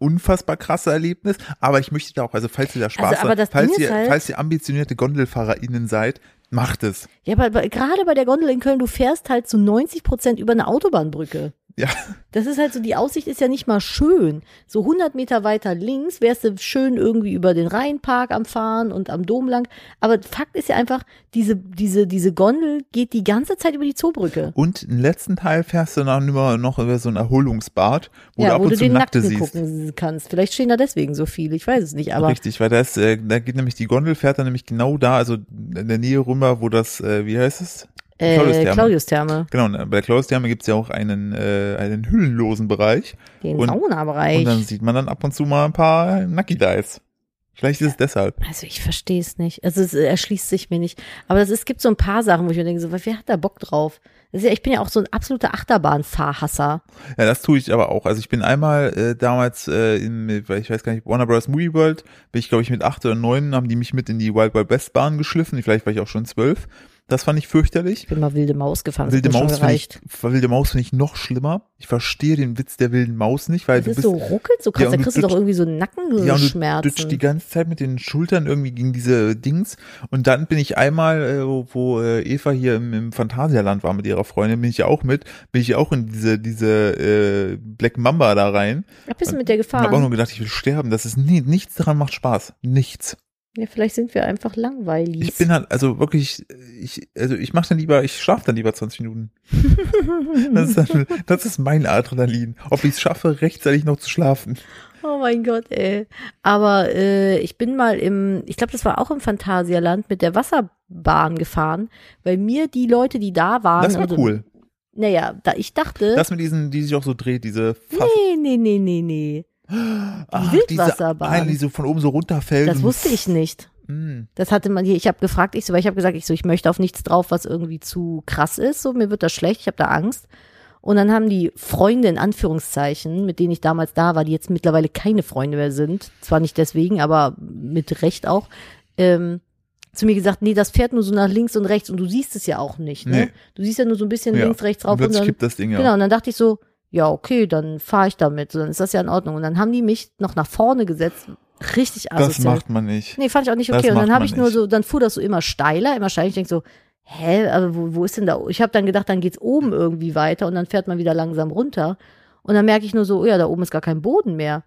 unfassbar krasse Erlebnis, aber ich möchte da auch, also falls ihr da Spaß Also, aber habt, falls Ding ihr, halt- falls ihr ambitionierte GondelfahrerInnen seid, macht es. ja, aber bei, gerade bei der Gondel in Köln, du fährst halt zu 90 Prozent über eine Autobahnbrücke. Ja, Das ist halt so, die Aussicht ist ja nicht mal schön. So 100 Meter weiter links wärst du schön irgendwie über den Rheinpark am Fahren und am Dom lang. Aber Fakt ist ja einfach, diese, diese, diese Gondel geht die ganze Zeit über die Zoobrücke. und im letzten Teil fährst du dann über, noch über so ein Erholungsbad, wo du ja, ab wo und du zu den Nackte Nackten siehst. gucken kannst. Vielleicht stehen da deswegen so viele, ich weiß es nicht, aber Richtig, weil da ist, äh, da geht nämlich die Gondel fährt dann nämlich genau da, also in der Nähe rüber, wo das, äh, wie heißt es? Äh, Claudius-Therme. Claudius-Therme, Genau, und bei der Klaus-Therme gibt's ja auch einen, äh, einen hüllenlosen Bereich. den Und- Saunabereich. Und dann sieht man dann ab und zu mal ein paar Nucky-Dice. Vielleicht ist es deshalb. Also ich verstehe es nicht. Also es erschließt sich mir nicht. Aber es, es gibt so ein paar Sachen, wo ich mir denke, so, wer hat da Bock drauf? Ja, ich bin ja auch so ein absoluter Achterbahnfahrhasser. Ja, das tue ich aber auch. Also ich bin einmal äh, damals äh, in, ich weiß gar nicht, Warner Bros. Movie World, bin ich glaube ich mit acht oder neun, haben die mich mit in die Wild Wild West Bahn geschliffen. Vielleicht war ich auch schon zwölf. Das fand ich fürchterlich. Ich bin mal wilde Maus gefahren. Das Wilde Maus finde ich, wilde Maus finde ich noch schlimmer. Ich verstehe den Witz der wilden Maus nicht, weil Das du ist bist so ruckelt so krass, Ja, da kriegst du doch irgendwie so ja, und du Nackenschmerzen. die ganze Zeit mit den Schultern irgendwie gegen diese Dings. Und dann bin ich einmal, äh, wo, äh, Eva hier im, im Phantasialand war mit ihrer Freundin, bin ich ja auch mit, bin ich ja auch in diese, diese äh, Black Mamba da rein. ja, bist du mit der Ich habe auch nur gedacht, ich will sterben. Das ist nie, nichts daran macht Spaß. Nichts. Ja, vielleicht sind wir einfach langweilig. Ich bin halt, also wirklich, ich, also ich mache dann lieber, ich schlafe dann lieber 20 Minuten. Das ist, dann, das ist mein Adrenalin. Ob ich es schaffe, rechtzeitig noch zu schlafen. Oh mein Gott, ey. Aber äh, ich bin mal im, ich glaube, das war auch im Phantasialand mit der Wasserbahn gefahren, weil mir die Leute, die da waren, Das war also, cool. Naja, da ich dachte, Das mit diesen, die sich auch so dreht, diese Fass nee, nee, nee, nee, nee. Ach, Wildwasserbahn. Diese eine, die so von oben so runterfällt. Das und- wusste ich nicht. Mm. Das hatte man hier, ich habe gefragt, ich so, weil ich habe gesagt, ich so, ich möchte auf nichts drauf, was irgendwie zu krass ist, so mir wird das schlecht, ich habe da Angst. Und dann haben die Freunde in Anführungszeichen, mit denen ich damals da war, die jetzt mittlerweile keine Freunde mehr sind, zwar nicht deswegen, aber mit Recht auch, ähm, zu mir gesagt, nee, das fährt nur so nach links und rechts und du siehst es ja auch nicht, ne? Nee. Du siehst ja nur so ein bisschen Ja. links, rechts Und rauf und plötzlich dann, kippt das Ding ja. Genau, und dann dachte ich so, ja, okay, dann fahre ich damit, so, dann ist das ja in Ordnung. Und dann haben die mich noch nach vorne gesetzt, richtig das asozial. macht man nicht. Nee, fand ich auch nicht Das okay. Und dann habe ich nur nicht. so, dann fuhr das so immer steiler, immer steiler. Ich denke so, hä, aber wo, wo ist denn da? Ich habe dann gedacht, dann geht's oben irgendwie weiter und dann fährt man wieder langsam runter. Und dann merke ich nur so, oh ja, da oben ist gar kein Boden mehr.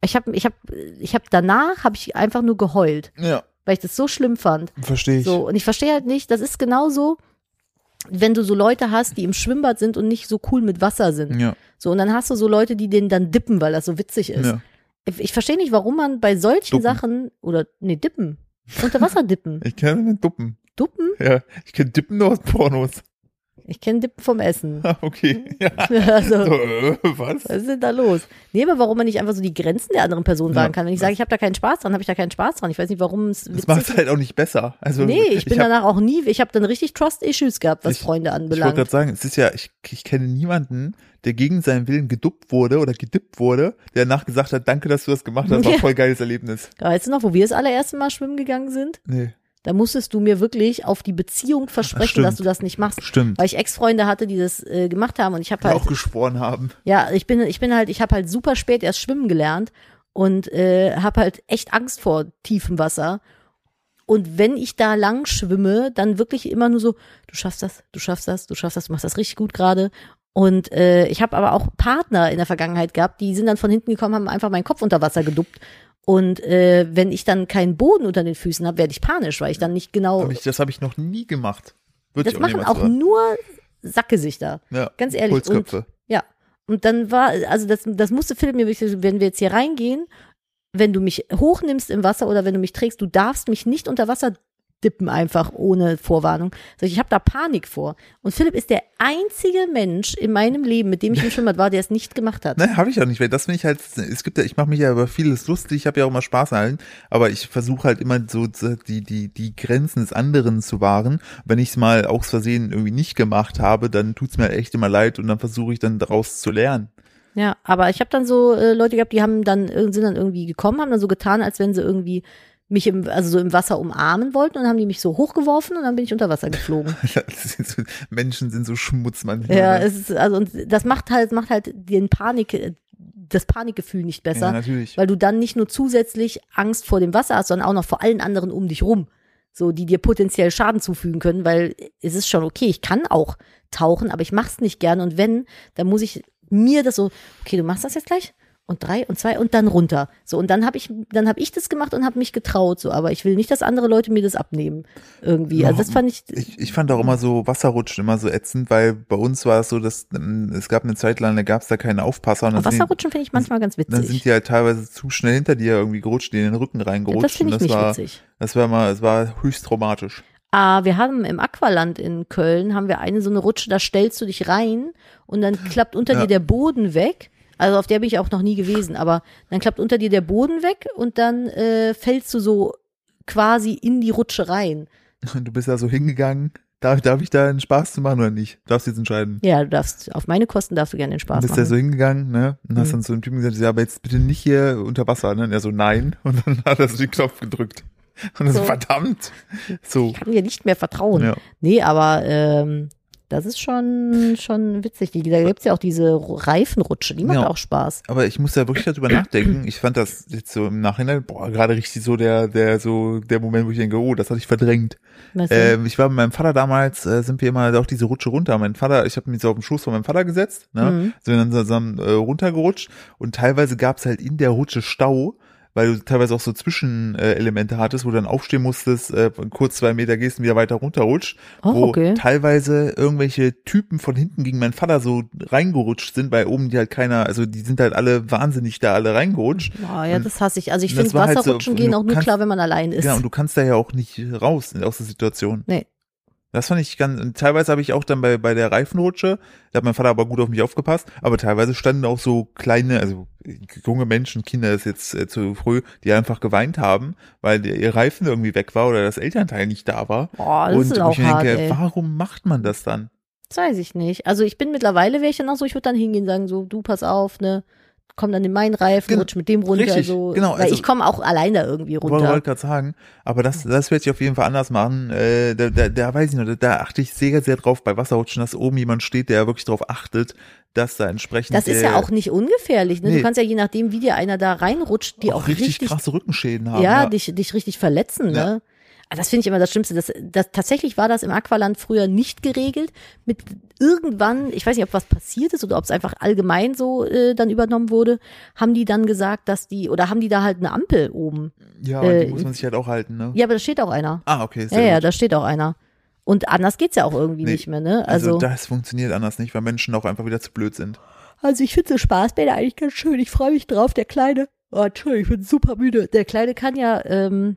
Ich habe, ich habe, ich habe danach habe ich einfach nur geheult, Ja, weil ich das so schlimm fand. verstehe ich. So und ich verstehe halt nicht, das ist genauso, wenn du so Leute hast, die im Schwimmbad sind und nicht so cool mit Wasser sind. Ja, So und dann hast du so Leute, die den dann dippen, weil das so witzig ist. ja. Ich, ich verstehe nicht, warum man bei solchen Duppen. Sachen oder nee, dippen, unter Wasser dippen, Ich kenne den Duppen. duppen. Ja, ich kenne Dippen nur aus Pornos. Ich kenne Dippen vom Essen. Okay. Ja. Also, So, äh, was? was ist denn da los? Nee, aber warum man nicht einfach so die Grenzen der anderen Person Ja. wahren kann. Wenn ich sage, ich habe da keinen Spaß dran, habe ich da keinen Spaß dran. Ich weiß nicht, warum es Das macht halt auch nicht besser. Also, Nee, ich bin hab, danach auch nie, ich habe dann richtig Trust-Issues gehabt, was Ich- Freunde Ich wollte anbelangt. gerade sagen, es ist ja, ich, ich kenne niemanden, der gegen seinen Willen geduppt wurde oder gedippt wurde, der danach gesagt hat, danke, dass du das gemacht hast, war Ja. voll geiles Erlebnis. Weißt du noch, wo wir das allererste Mal schwimmen gegangen sind? Nee, Da musstest du mir wirklich auf die Beziehung versprechen, dass du das nicht machst. stimmt. Weil ich Ex-Freunde hatte, die das äh, gemacht haben und ich habe halt, auch geschworen haben. ja, ich bin, ich bin halt, ich habe halt super spät erst schwimmen gelernt und äh, habe halt echt Angst vor tiefem Wasser. Und wenn ich da lang schwimme, dann wirklich immer nur so, du schaffst das, du schaffst das, du schaffst das, du machst das richtig gut gerade. Und äh, ich habe aber auch Partner in der Vergangenheit gehabt, die sind dann von hinten gekommen, haben einfach meinen Kopf unter Wasser geduppt. Und äh, wenn ich dann keinen Boden unter den Füßen habe, werde ich panisch, weil ich dann nicht genau. Hab ich, das habe ich noch nie gemacht. Würde das auch machen auch machen. nur Sackgesichter. Ja, Ganz ehrlich. Und, Holzköpfe. ja. Und dann war, also das, das musste Philipp mir wirklich, wenn wir jetzt hier reingehen, wenn du mich hochnimmst im Wasser oder wenn du mich trägst, du darfst mich nicht unter Wasser dippen einfach ohne Vorwarnung. Ich, habe da Panik vor. Und Philipp ist der einzige Mensch in meinem Leben, mit dem ich im Schwimmbad war, der es nicht gemacht hat. Nein, habe ich auch nicht, weil das finde ich halt, es gibt ja, ich mache mich ja über vieles lustig, ich habe ja auch immer Spaß an allen, aber ich versuche halt immer so die, die, die Grenzen des anderen zu wahren. Wenn ich es mal aus Versehen irgendwie nicht gemacht habe, dann tut's mir echt immer leid und dann versuche ich dann daraus zu lernen. Ja, aber ich habe dann so äh, Leute gehabt, die haben dann äh, sind dann irgendwie gekommen, haben dann so getan, als wenn sie irgendwie mich im also so im Wasser umarmen wollten und haben die mich so hochgeworfen und dann bin ich unter Wasser geflogen. So, Menschen sind so Schmutz manchmal. ja, ne? es ist also und das macht halt macht halt den Panik das Panikgefühl nicht ja, besser, natürlich. weil du dann nicht nur zusätzlich Angst vor dem Wasser hast, sondern auch noch vor allen anderen um dich rum, so die dir potenziell Schaden zufügen können, weil es ist schon okay, ich kann auch tauchen, aber ich mach's nicht gern und wenn, dann muss ich mir das so, okay, du machst das jetzt gleich und drei und zwei und dann runter. So und dann habe ich dann habe ich das gemacht und habe mich getraut so, aber ich will nicht, dass andere Leute mir das abnehmen irgendwie. Also das fand ich Ich, ich fand auch immer so Wasserrutschen immer so ätzend, weil bei uns war es so, dass ähm, es gab eine Zeit lang, da gab es da keine Aufpasser und Wasserrutschen finde ich manchmal ganz dann sind witzig. die halt teilweise zu schnell hinter dir irgendwie gerutscht, die in den Rücken Ja, reingerutscht. das finde ich und nicht war, witzig. das war mal, es war höchst traumatisch. Ah, wir haben im Aqualand in Köln haben wir eine so eine Rutsche, da stellst du dich rein und dann klappt unter Ja. dir der Boden weg. Also auf der bin ich auch noch nie gewesen, aber dann klappt unter dir der Boden weg und dann äh, fällst du so quasi in die Rutsche rein. Und du bist da so hingegangen. Darf, darf ich da einen Spaß zu machen oder nicht? Darfst du jetzt entscheiden. Ja, du darfst, auf meine Kosten darfst du gerne den Du Spaß bist machen. da so hingegangen, ne? Und hast Mhm. dann zu dem Typen gesagt, ja, aber jetzt bitte nicht hier unter Wasser, ne? Und er so, nein. Und dann hat er so den Knopf gedrückt. Und er so, So. verdammt. So. ich kann dir nicht mehr vertrauen. Ja. Nee, aber ähm, das ist schon, schon witzig. Die, da gibt's ja auch diese Reifenrutsche, die macht Ja. auch Spaß. Aber ich muss da wirklich darüber nachdenken. Ich fand das jetzt so im Nachhinein, boah, gerade richtig so der, der, so, der Moment, wo ich denke, oh, das hatte ich verdrängt. Ähm, ich war mit meinem Vater damals, äh, sind wir immer auch diese Rutsche runter. Mein Vater, ich habe mich so auf den Schoß von meinem Vater gesetzt, ne? Mhm. Sind dann zusammen äh, runtergerutscht und teilweise gab's halt in der Rutsche Stau, weil du teilweise auch so Zwischenelemente Elemente hattest, wo du dann aufstehen musstest, äh, kurz zwei Meter gehst und wieder weiter runterrutscht. Oh, wo okay. teilweise irgendwelche Typen von hinten gegen meinen Vater so reingerutscht sind, weil oben die halt keiner, also die sind halt alle wahnsinnig da alle reingerutscht. Oh, ja, und das hasse ich. Also ich finde, halt so, Wasserrutschen du gehen auch nur kannst- klar, wenn man allein ist. Ja, und du kannst da ja auch nicht raus aus der Situation. Nee. Das fand ich ganz, und teilweise habe ich auch dann bei, bei der Reifenrutsche, da hat mein Vater aber gut auf mich aufgepasst, aber teilweise standen auch so kleine, also junge Menschen, Kinder ist jetzt äh, zu früh, die einfach geweint haben, weil der, ihr Reifen irgendwie weg war oder das Elternteil nicht da war. Boah, das und ist auch ich mir hart, denke, ey. warum macht man das dann? Das weiß ich nicht. Also ich bin mittlerweile, wäre ich dann auch so, ich würde dann hingehen und sagen so, du pass auf, ne, komm dann in meinen Reifen, Gen- rutsch mit dem runter, richtig, so. genau, Weil also- ich komme auch allein da irgendwie Wollte runter. wollte gerade sagen, aber das, das werde ich auf jeden Fall anders machen. Äh, da, da, da weiß ich noch, da, da achte ich sehr, sehr drauf bei Wasserrutschen, dass oben jemand steht, der wirklich drauf achtet, dass da entsprechend Das ist äh, ja auch nicht ungefährlich, ne? nee. Du kannst ja je nachdem, wie dir einer da reinrutscht, die auch, richtig, richtig, krasse Rückenschäden haben. ja, dich, dich richtig verletzen, Ja. ne? Ah, Das finde ich immer das Schlimmste. Das, das, tatsächlich war das im Aqualand früher nicht geregelt. Mit irgendwann, ich weiß nicht, ob was passiert ist oder ob es einfach allgemein so äh, dann übernommen wurde, haben die dann gesagt, dass die, oder haben die da halt eine Ampel oben. Ja, Äh, die muss man sich halt auch halten, ne? Ja, aber da steht auch einer. Ah, okay, Ja, sehr ja, gut. da steht auch einer. Und anders geht's ja auch irgendwie Nee, nicht mehr, ne? Also, Also, das funktioniert anders nicht, weil Menschen auch einfach wieder zu blöd sind. also ich finde so Spaßbäder eigentlich ganz schön. Ich freue mich drauf. Der Kleine, oh, Entschuldigung, ich bin super müde. Der Kleine kann ja ähm,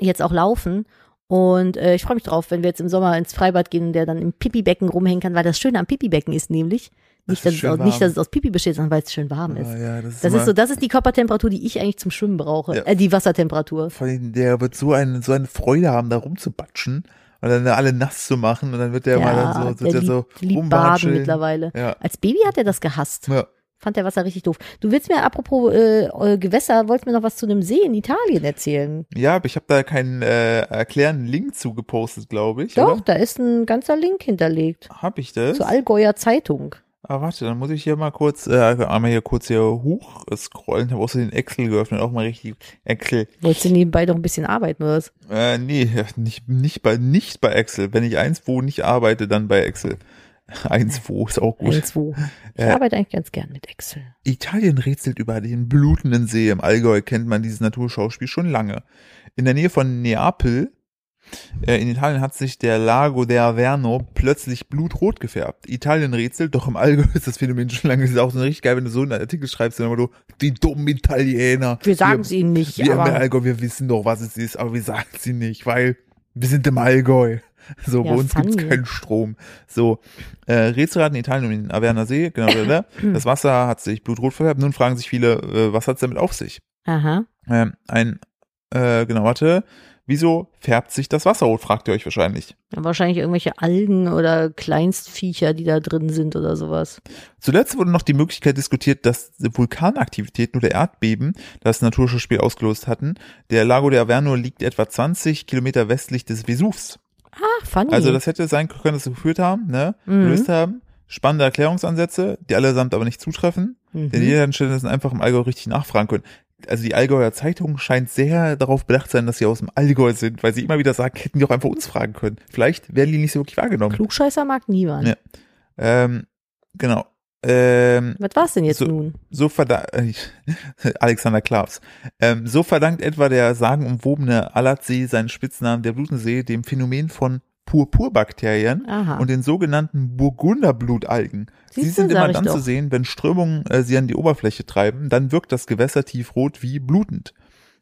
jetzt auch laufen. Und äh, ich freue mich drauf, wenn wir jetzt im Sommer ins Freibad gehen und der dann im Pipi-Becken rumhängen kann, weil das Schöne am Pipi-Becken ist nämlich, nicht, Das dass, es, aus- nicht, dass es aus Pipi besteht, sondern weil es schön warm ist. Ah, ja, das ist, Das ist so, das ist die Körpertemperatur, die ich eigentlich zum Schwimmen brauche. Ja. Äh, die Wassertemperatur. Vor allem, der wird so eine, so eine Freude haben, da rumzubatschen und dann alle nass zu machen und dann wird der mal dann so, der der liebt, so liebt Baden mittlerweile. Ja. Als Baby hat er das gehasst. Ja. Fand der Wasser richtig doof. Du willst mir, apropos äh, äh, Gewässer, wolltest mir noch was zu einem See in Italien erzählen? ja, aber ich habe da keinen äh, erklärenden Link zu gepostet, glaube ich. Doch, Oder? da ist ein ganzer Link hinterlegt. Hab ich das? Zur Allgäuer Zeitung. Ah, warte, dann muss ich hier mal kurz, äh, einmal hier kurz hier hoch scrollen. Ich habe auch so den Excel geöffnet, auch mal richtig Excel. Wolltest du nebenbei doch ein bisschen arbeiten, oder was? Äh, nee, nicht, nicht bei, nicht bei Excel. Wenn ich eins wo nicht arbeite, dann bei Excel. Eins wo ist auch gut. Eins, wo. Ich Äh, arbeite eigentlich ganz gern mit Excel. Italien rätselt über den blutenden See. Im Allgäu kennt man dieses Naturschauspiel schon lange. In der Nähe von Neapel, äh, in Italien hat sich der Lago del Averno plötzlich blutrot gefärbt. Italien rätselt, doch im Allgäu ist das Phänomen schon lange. Das ist auch so richtig geil, wenn du so einen Artikel schreibst, dann immer du, die dummen Italiener. Wir sagen es ihnen nicht, Wir im aber Allgäu, wir wissen doch, was es ist, aber wir sagen es ihnen nicht, weil wir sind im Allgäu. So, Ja, bei uns gibt's funny. keinen Strom. So, äh, Rätselraten in Italien um den Averner See, genau, das Wasser hat sich blutrot verfärbt. Nun fragen sich viele, äh, was hat's damit auf sich? aha. Ähm, ein, äh, genau, warte, wieso färbt sich das Wasser rot, fragt ihr euch wahrscheinlich. Wahrscheinlich irgendwelche Algen oder Kleinstviecher, die da drin sind oder sowas. Zuletzt wurde noch die Möglichkeit diskutiert, dass Vulkanaktivitäten oder Erdbeben das Naturschauspiel ausgelöst hatten. Der Lago de Averno liegt etwa 20 Kilometer westlich des Vesuvs. Ach, funny. Also das hätte sein können, dass sie geführt haben, ne, Mhm. gelöst haben. Spannende Erklärungsansätze, die allesamt aber nicht zutreffen. Mhm. Denn jeder sind einfach im Allgäu richtig nachfragen können. Also die Allgäuer Zeitung scheint sehr darauf bedacht sein, dass sie aus dem Allgäu sind, weil sie immer wieder sagen, hätten die auch einfach uns fragen können. Vielleicht werden die nicht so wirklich wahrgenommen. Klugscheißer mag niemand. Ja. Ähm, genau. Ähm, Was war's denn jetzt So- nun? so verdankt, Alexander Klavs, ähm, so verdankt etwa der sagenumwobene Alatsee seinen Spitznamen der Blutensee dem Phänomen von Purpurbakterien Aha. und den sogenannten Burgunderblutalgen. Sie Siehste, sind sag immer dann zu sehen, wenn Strömungen äh, sie an die Oberfläche treiben, dann wirkt das Gewässer tiefrot wie blutend.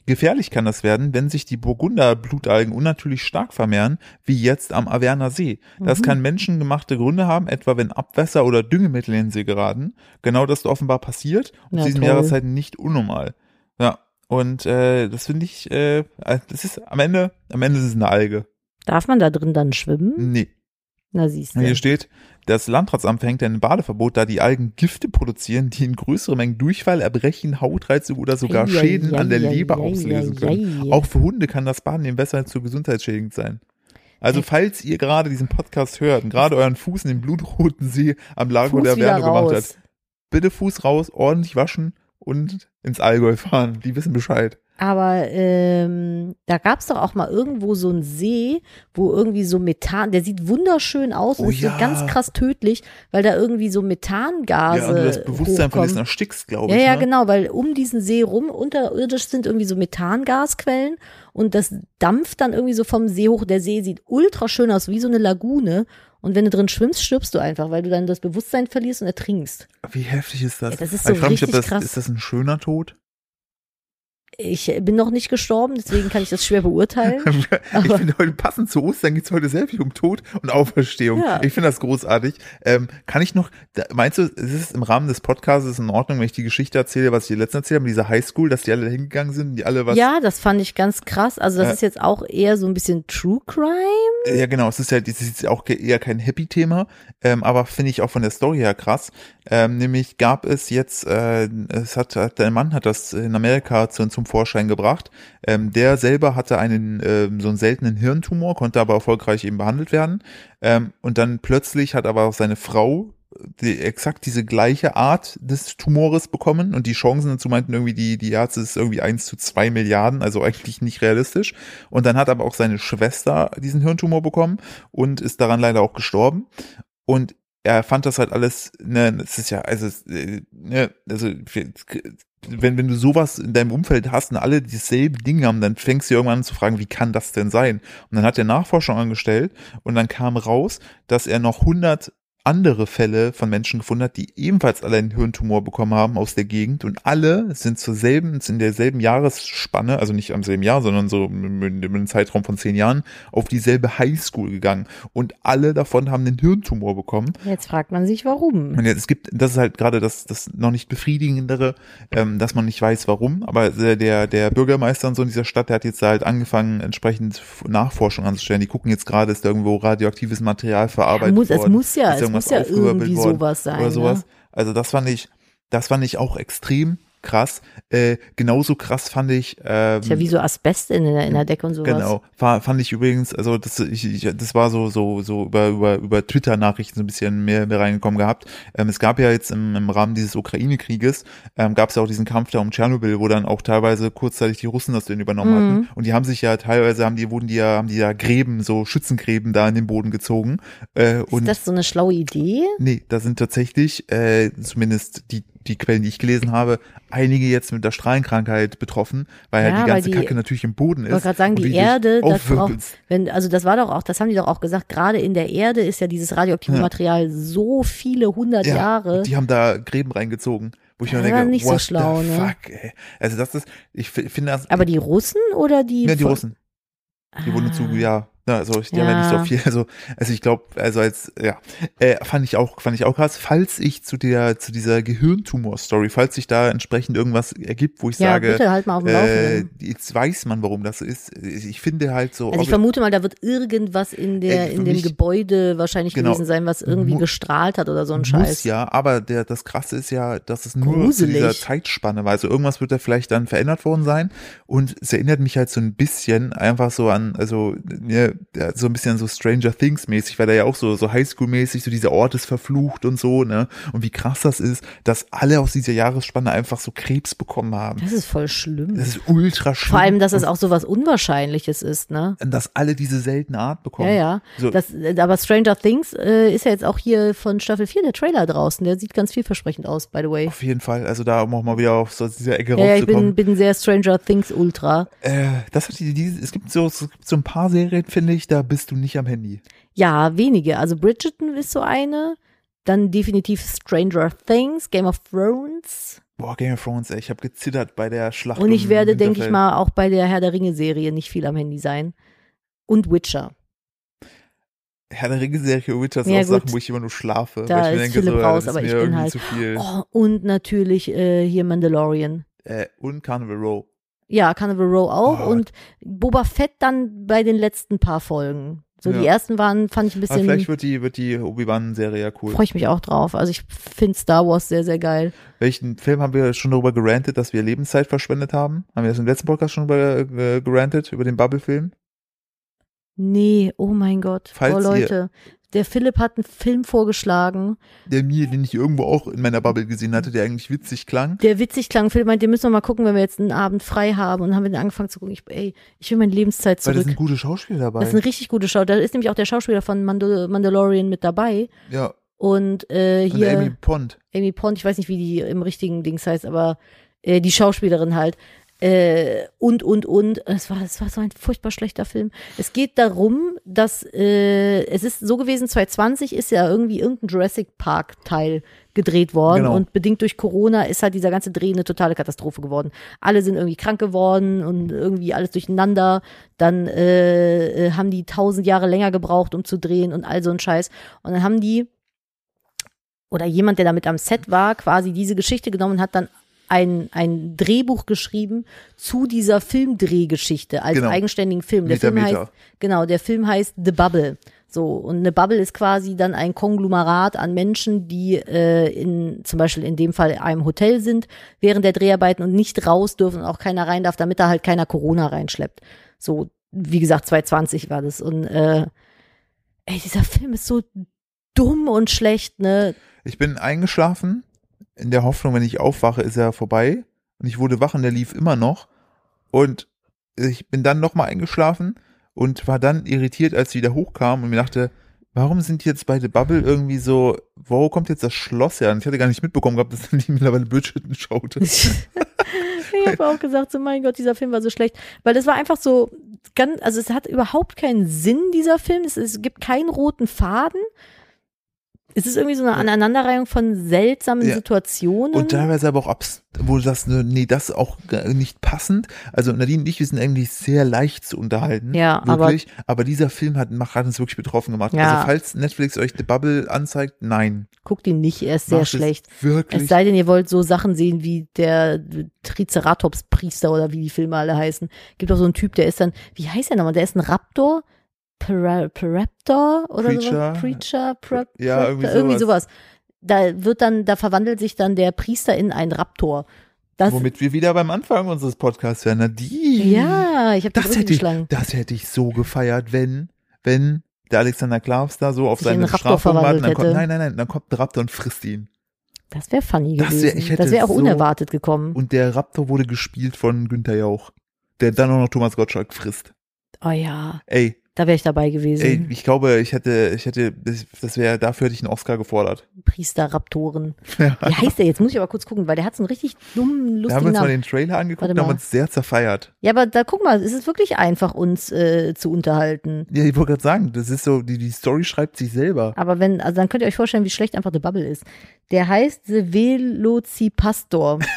Gefährlich kann das werden, wenn sich die Burgunderblutalgen unnatürlich stark vermehren, wie jetzt am Averner See. Das Mhm. kann menschengemachte Gründe haben, etwa wenn Abwässer oder Düngemittel in den See geraten. Genau das ist offenbar passiert und zu diesen toll. Jahreszeiten nicht unnormal. Ja, und äh, das finde ich, äh, das ist am Ende, am Ende ist es eine Alge. Darf man da drin dann schwimmen? Nee. Na siehst du. Hier steht, das Landratsamt verhängt ein Badeverbot, da die Algen Gifte produzieren, die in größeren Mengen Durchfall, Erbrechen, Hautreizung oder sogar Schäden an der Leber auslösen können. Auch für Hunde kann das Baden im Wasser zu gesundheitsschädigend sein. Also falls ihr gerade diesen Podcast hört und gerade euren Fuß in den blutroten See am Lago Fuß der Wärme gemacht habt, bitte Fuß raus, ordentlich waschen und ins Allgäu fahren. Die wissen Bescheid. Aber ähm, da gab's doch auch mal irgendwo so einen See, wo irgendwie so Methan, der sieht wunderschön aus und Oh ist so ja. ganz krass tödlich, weil da irgendwie so Methangase ja, und du das Bewusstsein verlierst und hochkommen. erstickst, glaube Ja, ich. ja, ne? genau, weil um diesen See rum unterirdisch sind irgendwie so Methangasquellen und das dampft dann irgendwie so vom See hoch. Der See sieht ultra schön aus, wie so eine Lagune. Und wenn du drin schwimmst, stirbst du einfach, weil du dann das Bewusstsein verlierst und ertrinkst. Wie heftig ist das? Ja, das ist so ich frage mich, ob das, krass. ist das ein schöner Tod? Ich bin noch nicht gestorben, deswegen kann ich das schwer beurteilen. ich finde heute passend zu Ostern geht es heute sehr viel um Tod und Auferstehung. Ja. Ich finde das großartig. Ähm, kann ich noch, meinst du, ist es im Rahmen des Podcasts in Ordnung, wenn ich die Geschichte erzähle, was ich dir letztens erzählt habe, mit dieser Highschool, dass die alle hingegangen sind, die alle was. Ja, das fand ich ganz krass. Also das Ja. ist jetzt auch eher so ein bisschen True Crime. Ja, genau, es ist ja, es ist auch eher kein Happy-Thema, ähm, aber finde ich auch von der Story her krass. Ähm, nämlich gab es jetzt, äh, es hat, hat der Mann hat das in Amerika zu, zum Vorschein gebracht. Ähm, der selber hatte einen ähm, so einen seltenen Hirntumor, konnte aber erfolgreich eben behandelt werden. Ähm, und dann plötzlich hat aber auch seine Frau die, exakt diese gleiche Art des Tumores bekommen und die Chancen dazu meinten irgendwie, die, die Ärzte ist irgendwie eins zu zwei Milliarden, also eigentlich nicht realistisch. Und dann hat aber auch seine Schwester diesen Hirntumor bekommen und ist daran leider auch gestorben. Und er fand das halt alles, ne, es ist ja, also, äh, ne, also, wenn, wenn du sowas in deinem Umfeld hast und alle dieselben Dinge haben, dann fängst du irgendwann an zu fragen, wie kann das denn sein? Und dann hat er Nachforschung angestellt und dann kam raus, dass er noch 100 andere Fälle von Menschen gefunden hat, die ebenfalls alle einen Hirntumor bekommen haben aus der Gegend und alle sind zur selben, in derselben Jahresspanne, also nicht am selben Jahr, sondern so mit einem Zeitraum von zehn Jahren, auf dieselbe Highschool gegangen und alle davon haben einen Hirntumor bekommen. Jetzt fragt man sich, warum. Und jetzt, es gibt, das ist halt gerade das, das noch nicht befriedigendere, ähm, dass man nicht weiß, warum, aber der, der Bürgermeister und so in dieser Stadt, der hat jetzt halt angefangen, entsprechend Nachforschung anzustellen. Die gucken jetzt gerade, ist da irgendwo radioaktives Material verarbeitet ja, muss, worden. Es muss ja, es muss ja irgendwie worden sowas sein. Oder sowas. Ne? Also das fand ich, das fand ich auch extrem krass. Äh, genauso krass fand ich. Ähm, ist ja wie so Asbest in der, in der Decke und sowas. Genau, war, fand ich übrigens, also das, ich, ich, das war so so so über über über Twitter-Nachrichten so ein bisschen mehr, mehr reingekommen gehabt. Ähm, es gab ja jetzt im, im Rahmen dieses Ukraine-Krieges ähm, gab es ja auch diesen Kampf da um Tschernobyl, wo dann auch teilweise kurzzeitig die Russen das denn übernommen Mhm. hatten. Und die haben sich ja teilweise haben die wurden die ja haben die ja Gräben so Schützengräben da in den Boden gezogen. Äh, und Ist das so eine schlaue Idee? Nee, da sind tatsächlich, äh, zumindest die, die Quellen, die ich gelesen habe, einige jetzt mit der Strahlenkrankheit betroffen, weil ja, Ja, die weil ganze die- Kacke natürlich im Boden Ich ist. wollte gerade sagen, die Erde, das aufwirbelst. wenn, also das war doch auch, das haben die doch auch gesagt, gerade in der Erde ist ja dieses radioaktive Ja. Material so viele hundert Ja, Jahre. die haben da Gräben reingezogen, wo ich mir denke, nicht so what schlau, the ne? fuck, ey. Also das ist, ich fi- finde das, Aber die Russen oder die? ja, die Russen, die wurden zu, Ah. ja, ja, also ich, die haben ja nicht so Ja. viel, also, also ich glaube, also als, ja, äh, fand ich auch, fand ich auch krass, falls ich zu der, zu dieser Gehirntumor-Story, falls sich da entsprechend irgendwas ergibt, wo ich Ja, sage, bitte halt mal auf dem äh, jetzt weiß man, warum das ist. Ich finde halt so. Also ich vermute mal, da wird irgendwas in der, für in dem mich- Gebäude wahrscheinlich Genau. gewesen sein, was irgendwie gestrahlt hat oder so ein muss Scheiß. ja, aber der, das Krasse ist ja, dass es nur zu Gruselig. dieser Zeitspanne war. Also irgendwas wird da vielleicht dann verändert worden sein. Und es erinnert mich halt so ein bisschen einfach so an, also ne, ja, so ein bisschen so Stranger Things mäßig, weil da ja auch so, so Highschool-mäßig, so dieser Ort ist verflucht und so, ne? Und wie krass das ist, dass alle aus dieser Jahresspanne einfach so Krebs bekommen haben. Das ist voll schlimm. Das ist ultra schlimm. Vor allem, dass es auch so was Unwahrscheinliches ist, ne? Und dass alle diese seltene Art bekommen. Ja, ja. So, Das, aber Stranger Things äh, ist ja jetzt auch hier von Staffel 4 der Trailer draußen. Der sieht ganz vielversprechend aus, by the way. auf jeden Fall. Also da um auch mal wieder auf so dieser Ecke Ja, ja, ich bin, rauszukommen. bin sehr Stranger Things Ultra. Äh, das hat die, die, es gibt so, es gibt so ein paar Serien, finde ich, da bist du nicht am Handy. Ja, wenige. Also Bridgerton ist so eine. Dann definitiv Stranger Things, Game of Thrones. Boah, Game of Thrones, ey, ich habe gezittert bei der Schlacht. Und ich werde, denke ich mal, auch bei der Herr der Ringe-Serie nicht viel am Handy sein. Und Witcher. Herr der Ringe-Serie Witcher sind Ja, auch Sachen, gut. wo ich immer nur schlafe. Da weil ich ist denke, Philipp so, raus, aber ich bin halt- zu viel. Oh, und natürlich äh, hier Mandalorian. Äh, und Carnival Row. Ja, Carnival Row auch. Oh. Und Boba Fett dann bei den letzten paar Folgen. So die Ja. ersten waren, fand ich ein Aber vielleicht bisschen, wird die, wird die Obi-Wan-Serie ja cool. freue ich mich auch drauf. Also ich finde Star Wars sehr, sehr geil. Welchen Film haben wir schon darüber gerantet, dass wir Lebenszeit verschwendet haben? Haben wir das im letzten Podcast schon über, äh, gerantet, über den Bubble-Film? Nee, oh mein Gott. Falls oh ihr- Leute, der Philipp hat einen Film vorgeschlagen, Der mir, den ich irgendwo auch in meiner Bubble gesehen hatte, der eigentlich witzig klang. der witzig klang. Philipp meint, den müssen wir mal gucken, wenn wir jetzt einen Abend frei haben. Und dann haben wir den angefangen zu gucken. Ich, ey, ich will meine Lebenszeit Weil da zurück. sind gute Schauspieler dabei. Das ist eine richtig gute Schau. Da ist nämlich auch der Schauspieler von Mandal Mandalorian mit dabei. ja, Und äh, und hier Amy Pond. Amy Pond, ich weiß nicht, wie die im richtigen Dings heißt, aber äh, die Schauspielerin halt. Äh, und, und, und. Es war, es war so ein furchtbar schlechter Film. Es geht darum, dass äh, es ist so gewesen, 2020 ist ja irgendwie irgendein Jurassic Park Teil gedreht worden Genau. und bedingt durch Corona ist halt dieser ganze Dreh eine totale Katastrophe geworden. Alle sind irgendwie krank geworden und irgendwie alles durcheinander. Dann äh, äh, haben die tausend Jahre länger gebraucht, um zu drehen und all so ein Scheiß. Und dann haben die oder jemand, der damit am Set war, quasi diese Geschichte genommen und hat dann ein, ein Drehbuch geschrieben zu dieser Filmdrehgeschichte als Genau. eigenständigen Film. Der Meter, Film Meter. heißt, genau, der Film heißt The Bubble. So, und eine Bubble ist quasi dann ein Konglomerat an Menschen, die äh, in zum Beispiel in dem Fall in einem Hotel sind während der Dreharbeiten und nicht raus dürfen und auch keiner rein darf, damit da halt keiner Corona reinschleppt. So, wie gesagt, 2020 war das. Und äh, ey, dieser Film ist so dumm und schlecht, ne? Ich bin eingeschlafen, in der Hoffnung, wenn ich aufwache, ist er vorbei. Und ich wurde wach und der lief immer noch. Und ich bin dann nochmal eingeschlafen und war dann irritiert, als sie wieder hochkam und mir dachte, warum sind jetzt beide Bubble irgendwie so, wo kommt jetzt das Schloss her? Und ich hatte gar nicht mitbekommen gehabt, dass die mittlerweile Bridgerton schaute. ich habe auch gesagt, so mein Gott, dieser Film war so schlecht, weil das war einfach so ganz, also es hat überhaupt keinen Sinn dieser Film, es, es gibt keinen roten Faden. Es ist irgendwie so eine Aneinanderreihung von seltsamen Ja. Situationen. Und teilweise aber auch, abs wo du sagst, ne, nee, das auch nicht passend. Also Nadine und ich, wir sind eigentlich sehr leicht zu unterhalten. Ja, aber- wirklich. Aber, dieser Film hat, hat uns wirklich betroffen gemacht. Ja. Also falls Netflix euch The Bubble anzeigt, nein. Guckt ihn nicht, er ist sehr Macht es schlecht. Wirklich. Es sei denn, ihr wollt so Sachen sehen wie der Triceratops-Priester oder wie die Filme alle heißen. Gibt auch so einen Typ, der ist dann, wie heißt der nochmal? Der ist ein Raptor? Paraptor oder Preacher. sowas? Preacher? Pra Ja, irgendwie irgendwie sowas. sowas. Da wird dann, da verwandelt sich dann der Priester in einen Raptor. Das, Womit wir wieder beim Anfang unseres Podcasts wären. Nadine. ja, ich habe Das hätte, ich, das hätte ich so gefeiert, wenn, wenn der Alexander Klavs da so auf Sich seine Bestrafung wartet. Dann kommt, nein, nein, nein, dann kommt ein Raptor und frisst ihn. Das wäre funny Das wär- gewesen. das wäre auch so- unerwartet gekommen. Und der Raptor wurde gespielt von Günther Jauch. Der dann auch noch Thomas Gottschalk frisst. Oh ja, Ey, da wäre ich dabei gewesen. ey, ich glaube, ich hätte, ich hätte, das, das wäre, dafür hätte ich einen Oscar gefordert. Priester-Raptoren. Ja. Wie heißt der? Jetzt muss ich aber kurz gucken, weil der hat so einen richtig dummen, Da haben wir lustigen uns mal Namen. den Trailer angeguckt und haben uns sehr zerfeiert. Ja, aber da guck mal, es ist wirklich einfach, uns äh, zu unterhalten. Ja, ich wollte gerade sagen, das ist so, die, die Story schreibt sich selber. Aber wenn, also dann könnt ihr euch vorstellen, wie schlecht einfach The Bubble ist. Der heißt The Velocipastor.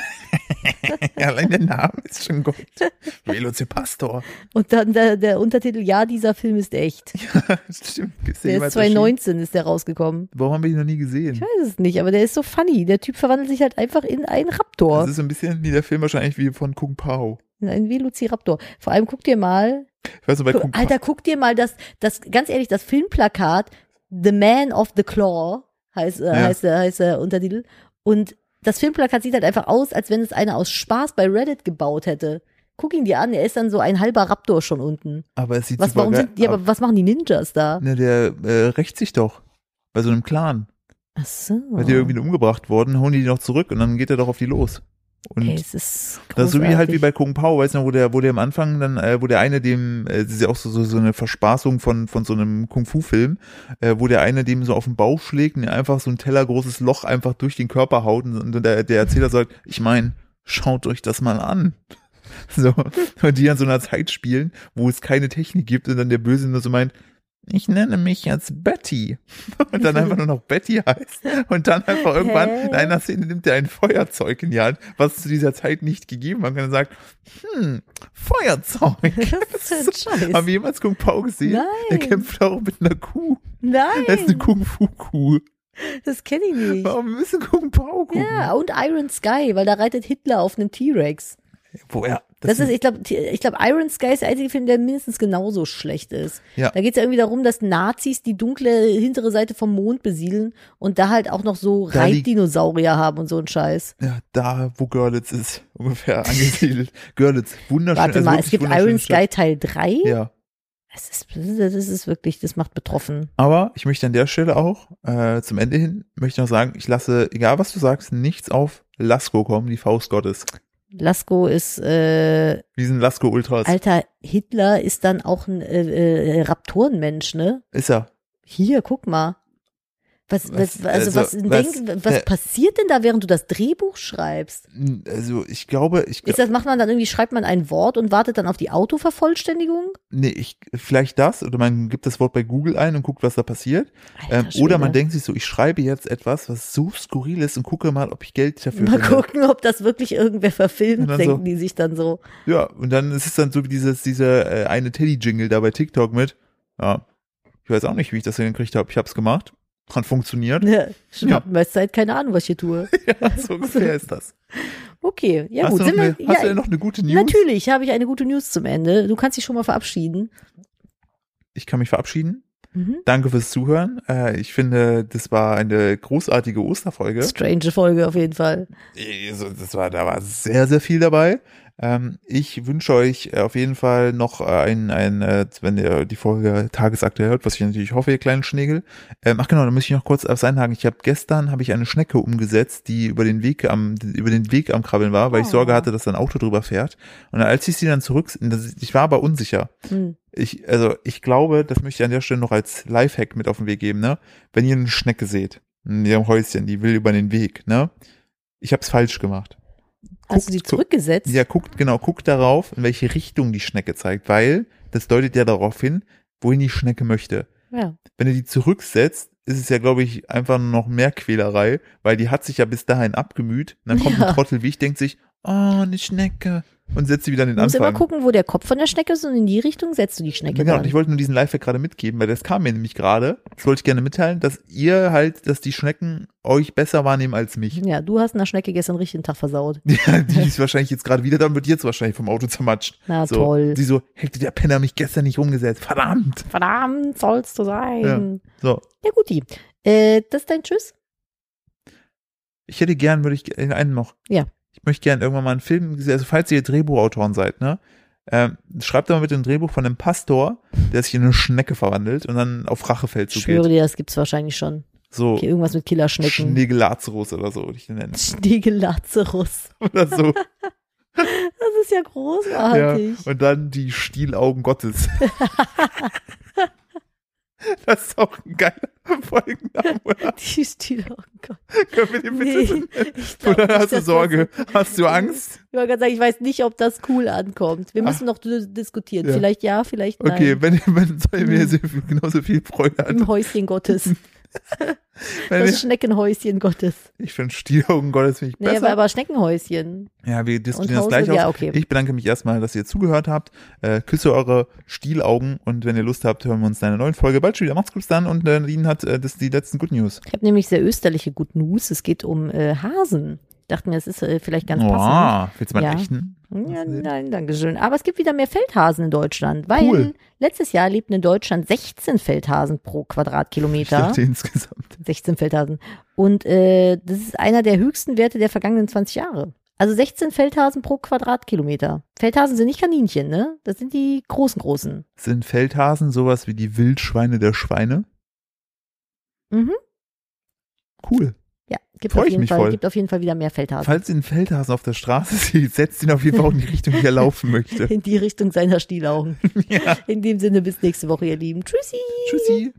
Ja, allein der Name ist schon gut. Velocipastor. Und dann der, der Untertitel, ja, dieser Film ist echt. Stimmt. Ist der ist 2019 ist der rausgekommen. Warum haben wir ihn noch nie gesehen? Ich weiß es nicht, aber der ist so funny. Der Typ verwandelt sich halt einfach in einen Raptor. Das ist so ein bisschen wie der Film wahrscheinlich wie von Kung Pao. In einen Velociraptor. Vor allem guck dir mal, Ich weiß noch, bei Kung Pao. Alter, guck dir mal das, das, ganz ehrlich, das Filmplakat The Man of the Claw heißt, äh, Ja. heißt, heißt der Untertitel. Und das Filmplakat sieht halt einfach aus, als wenn es einer aus Spaß bei Reddit gebaut hätte. Guck ihn dir an, er ist dann so ein halber Raptor schon unten. Aber es sieht Was, super warum sind, ja, aber was machen die Ninjas da? Ne, der äh, rächt sich doch. Bei so einem Clan. Ach so. Weil die irgendwie umgebracht worden, holen die die noch zurück und dann geht er doch auf die los. Und Ey, es ist das ist so wie halt wie bei Kung Pao, weißt du, wo der, wo der am Anfang dann, äh, wo der eine dem, äh, das ist ja auch so, so, so eine Verspaßung von, von so einem Kung-Fu-Film, äh, wo der eine dem so auf den Bauch schlägt und einfach so ein tellergroßes Loch einfach durch den Körper haut und, und der, der Erzähler sagt, ich meine, schaut euch das mal an. So, und die an so einer Zeit spielen, wo es keine Technik gibt und dann der Böse nur so meint, ich nenne mich jetzt Betty. Und dann einfach nur noch Betty heißt. Und dann einfach irgendwann in einer Szene nimmt er ein Feuerzeug in die Hand, was es zu dieser Zeit nicht gegeben hat. Und dann sagt, hm, Feuerzeug. Haben wir jemals Kung Pao gesehen? Nein. Der kämpft auch mit einer Kuh. Nein, Das ist eine Kung-Fu-Kuh. das kenne ich nicht. Warum müssen Kung Pao gucken? Ja, und Iron Sky, weil da reitet Hitler auf einem T-Rex. Woher? Das, ist, ich glaube, ich glaube, Iron Sky ist der einzige Film, der mindestens genauso schlecht ist. Ja. Da geht es ja irgendwie darum, dass Nazis die dunkle hintere Seite vom Mond besiedeln und da halt auch noch so Reitdinosaurier haben und so ein Scheiß. ja, da, wo Görlitz ist, ungefähr angesiedelt. Görlitz, wunderschön. Warte also mal, es gibt Iron Stadt. Sky Teil 3? Ja. Das ist, das ist wirklich, das macht betroffen. Aber ich möchte an der Stelle auch äh, zum Ende hin möchte ich noch sagen, ich lasse, egal was du sagst, nichts auf Lasko kommen, die Faust Gottes. Lasko ist, äh, Wir sind Lasko Ultras. alter, Hitler ist dann auch ein äh, äh, Raptorenmensch, ne? Ist er. Hier, guck mal. Was, was, Was, also, also, was, was- denk, was passiert denn da, während du das Drehbuch schreibst? Also ich glaube, ich Ist das, macht man dann irgendwie, schreibt man ein Wort und wartet dann auf die Autovervollständigung? nee, ich vielleicht das oder man gibt das Wort bei Google ein und guckt, was da passiert. Alter Ähm, oder man denkt sich so, ich schreibe jetzt etwas, was so skurril ist und gucke mal, ob ich Geld dafür Mal finde. gucken, ob das wirklich irgendwer verfilmt, denken so. die sich dann so. Ja, und dann ist es dann so wie dieses, dieser äh, eine Teddy-Jingle da bei TikTok mit, ja, ich weiß auch nicht, wie ich das hingekriegt habe. Ich habe es gemacht, hat funktioniert. Ja, Schnappmesszeit, keine Ahnung, was ich hier tue. Ja, so ungefähr ist das. Okay, ja hast gut. du noch Sind eine, wir, hast ja, du noch eine gute News? natürlich habe ich eine gute News zum Ende. Du kannst dich schon mal verabschieden. Ich kann mich verabschieden. Mhm. Danke fürs Zuhören. Äh, ich finde, das war eine großartige Osterfolge. Strange Folge auf jeden Fall. Also, Das war, da war sehr, sehr viel dabei. Ähm, ich wünsche euch äh, auf jeden Fall noch äh, ein, ein äh, wenn ihr die Folge tagesaktuell hört, was ich natürlich hoffe, ihr kleinen Schnägel. Ähm, ach genau, da muss ich noch kurz aufs einhaken. Ich habe gestern habe ich eine Schnecke umgesetzt, die über den Weg am über den Weg am Krabbeln war, weil ich Oh. Sorge hatte, dass da ein Auto drüber fährt. Und als ich sie dann zurück, ich war aber unsicher. Hm. Ich, also ich glaube, das möchte ich an der Stelle noch als Lifehack mit auf den Weg geben, ne? Wenn ihr eine Schnecke seht, in ihrem Häuschen, die will über den Weg, ne? Ich hab's falsch gemacht. Hast du die zurückgesetzt? Ja, guckt, genau, guckt darauf, in welche Richtung die Schnecke zeigt, weil das deutet ja darauf hin, wohin die Schnecke möchte. ja. Wenn ihr die zurücksetzt, ist es ja, glaube ich, einfach nur noch mehr Quälerei, weil die hat sich ja bis dahin abgemüht. Und dann kommt Ja. ein Trottel wie ich, denkt sich, oh, eine Schnecke. Und setzt sie wieder an den Du musst immer Anfang. gucken, wo der Kopf von der Schnecke ist und in die Richtung setzt du die Schnecke Genau, und dann. ich wollte nur diesen Lifehack gerade mitgeben, weil das kam mir nämlich gerade. Das wollte ich gerne mitteilen, dass ihr halt, dass die Schnecken euch besser wahrnehmen als mich. Ja, du hast einer Schnecke gestern richtig den Tag versaut. Ja, die ist wahrscheinlich jetzt gerade wieder, dann wird jetzt wahrscheinlich vom Auto zermatscht. Na so, toll. Sie so, hätte der Penner mich gestern nicht umgesetzt. Verdammt. Verdammt, sollst du sein. So, Ja, guti. Äh, das ist dein Tschüss? ich hätte gern, würde ich, einen noch. Ja. Ich möchte gern irgendwann mal einen Film, also falls ihr Drehbuchautoren seid, ne, ähm, schreibt doch mal bitte ein Drehbuch von einem Pastor, der sich in eine Schnecke verwandelt und dann auf Rachefeldzug Ich schwöre dir, das gibt's wahrscheinlich schon. So, Okay, irgendwas mit Killerschnecken. Schneegelazarus oder so, würde ich den nennen. Schneegel-Lazarus. Oder so. Das ist ja Ja, großartig. und dann die Stielaugen Gottes. das ist auch ein geiler Folgenname. Die Stiele, oh Gott. Können wir den bitte Nee, ich glaub Oder hast du Sorge? Hast du Angst? ich wollte gerade sagen, ich weiß nicht, ob das cool ankommt. Wir Ach. müssen noch d- diskutieren. Ja. Vielleicht ja, vielleicht nein. Okay, wenn, wenn soll mir Hm. sehr viel, genauso viel Freude hat. Im Häuschen Gottes. Das ich Schneckenhäuschen Gottes. ich finde Stielaugen Gottes finde ich Nee, besser. aber, aber Schneckenhäuschen. ja, wir diskutieren das gleich aus. ja, okay. Ich bedanke mich erstmal, dass ihr zugehört habt. Äh, küsse eure Stielaugen und wenn ihr Lust habt, hören wir uns in einer neuen Folge bald schon wieder. Macht's gut bis dann und äh, Nadine hat äh, das die letzten Good News. Ich habe nämlich sehr österliche Good News. Es geht um äh, Hasen. Ich dachte mir, es ist äh, vielleicht ganz passend. Oh, willst du mal Ja. echten? Ja, nein, danke schön. Aber es gibt wieder mehr Feldhasen in Deutschland, weil Cool. letztes Jahr lebten in Deutschland 16 Feldhasen pro Ich Quadratkilometer. dachte insgesamt. 16 Feldhasen. Und äh, das ist einer der höchsten Werte der vergangenen 20 Jahre. Also 16 Feldhasen pro Quadratkilometer. Feldhasen sind nicht Kaninchen, ne? Das sind die großen, großen. Sind Feldhasen sowas wie die Wildschweine der Schweine? Mhm. Cool. Ja, gibt Freu auf jeden Fall, voll. gibt auf jeden Fall wieder mehr Feldhasen. Falls ihr einen Feldhasen auf der Straße seht, setzt ihn auf jeden Fall in die Richtung, die er laufen möchte. In die Richtung seiner Stielaugen. ja. In dem Sinne bis nächste Woche, ihr Lieben. Tschüssi. Tschüssi.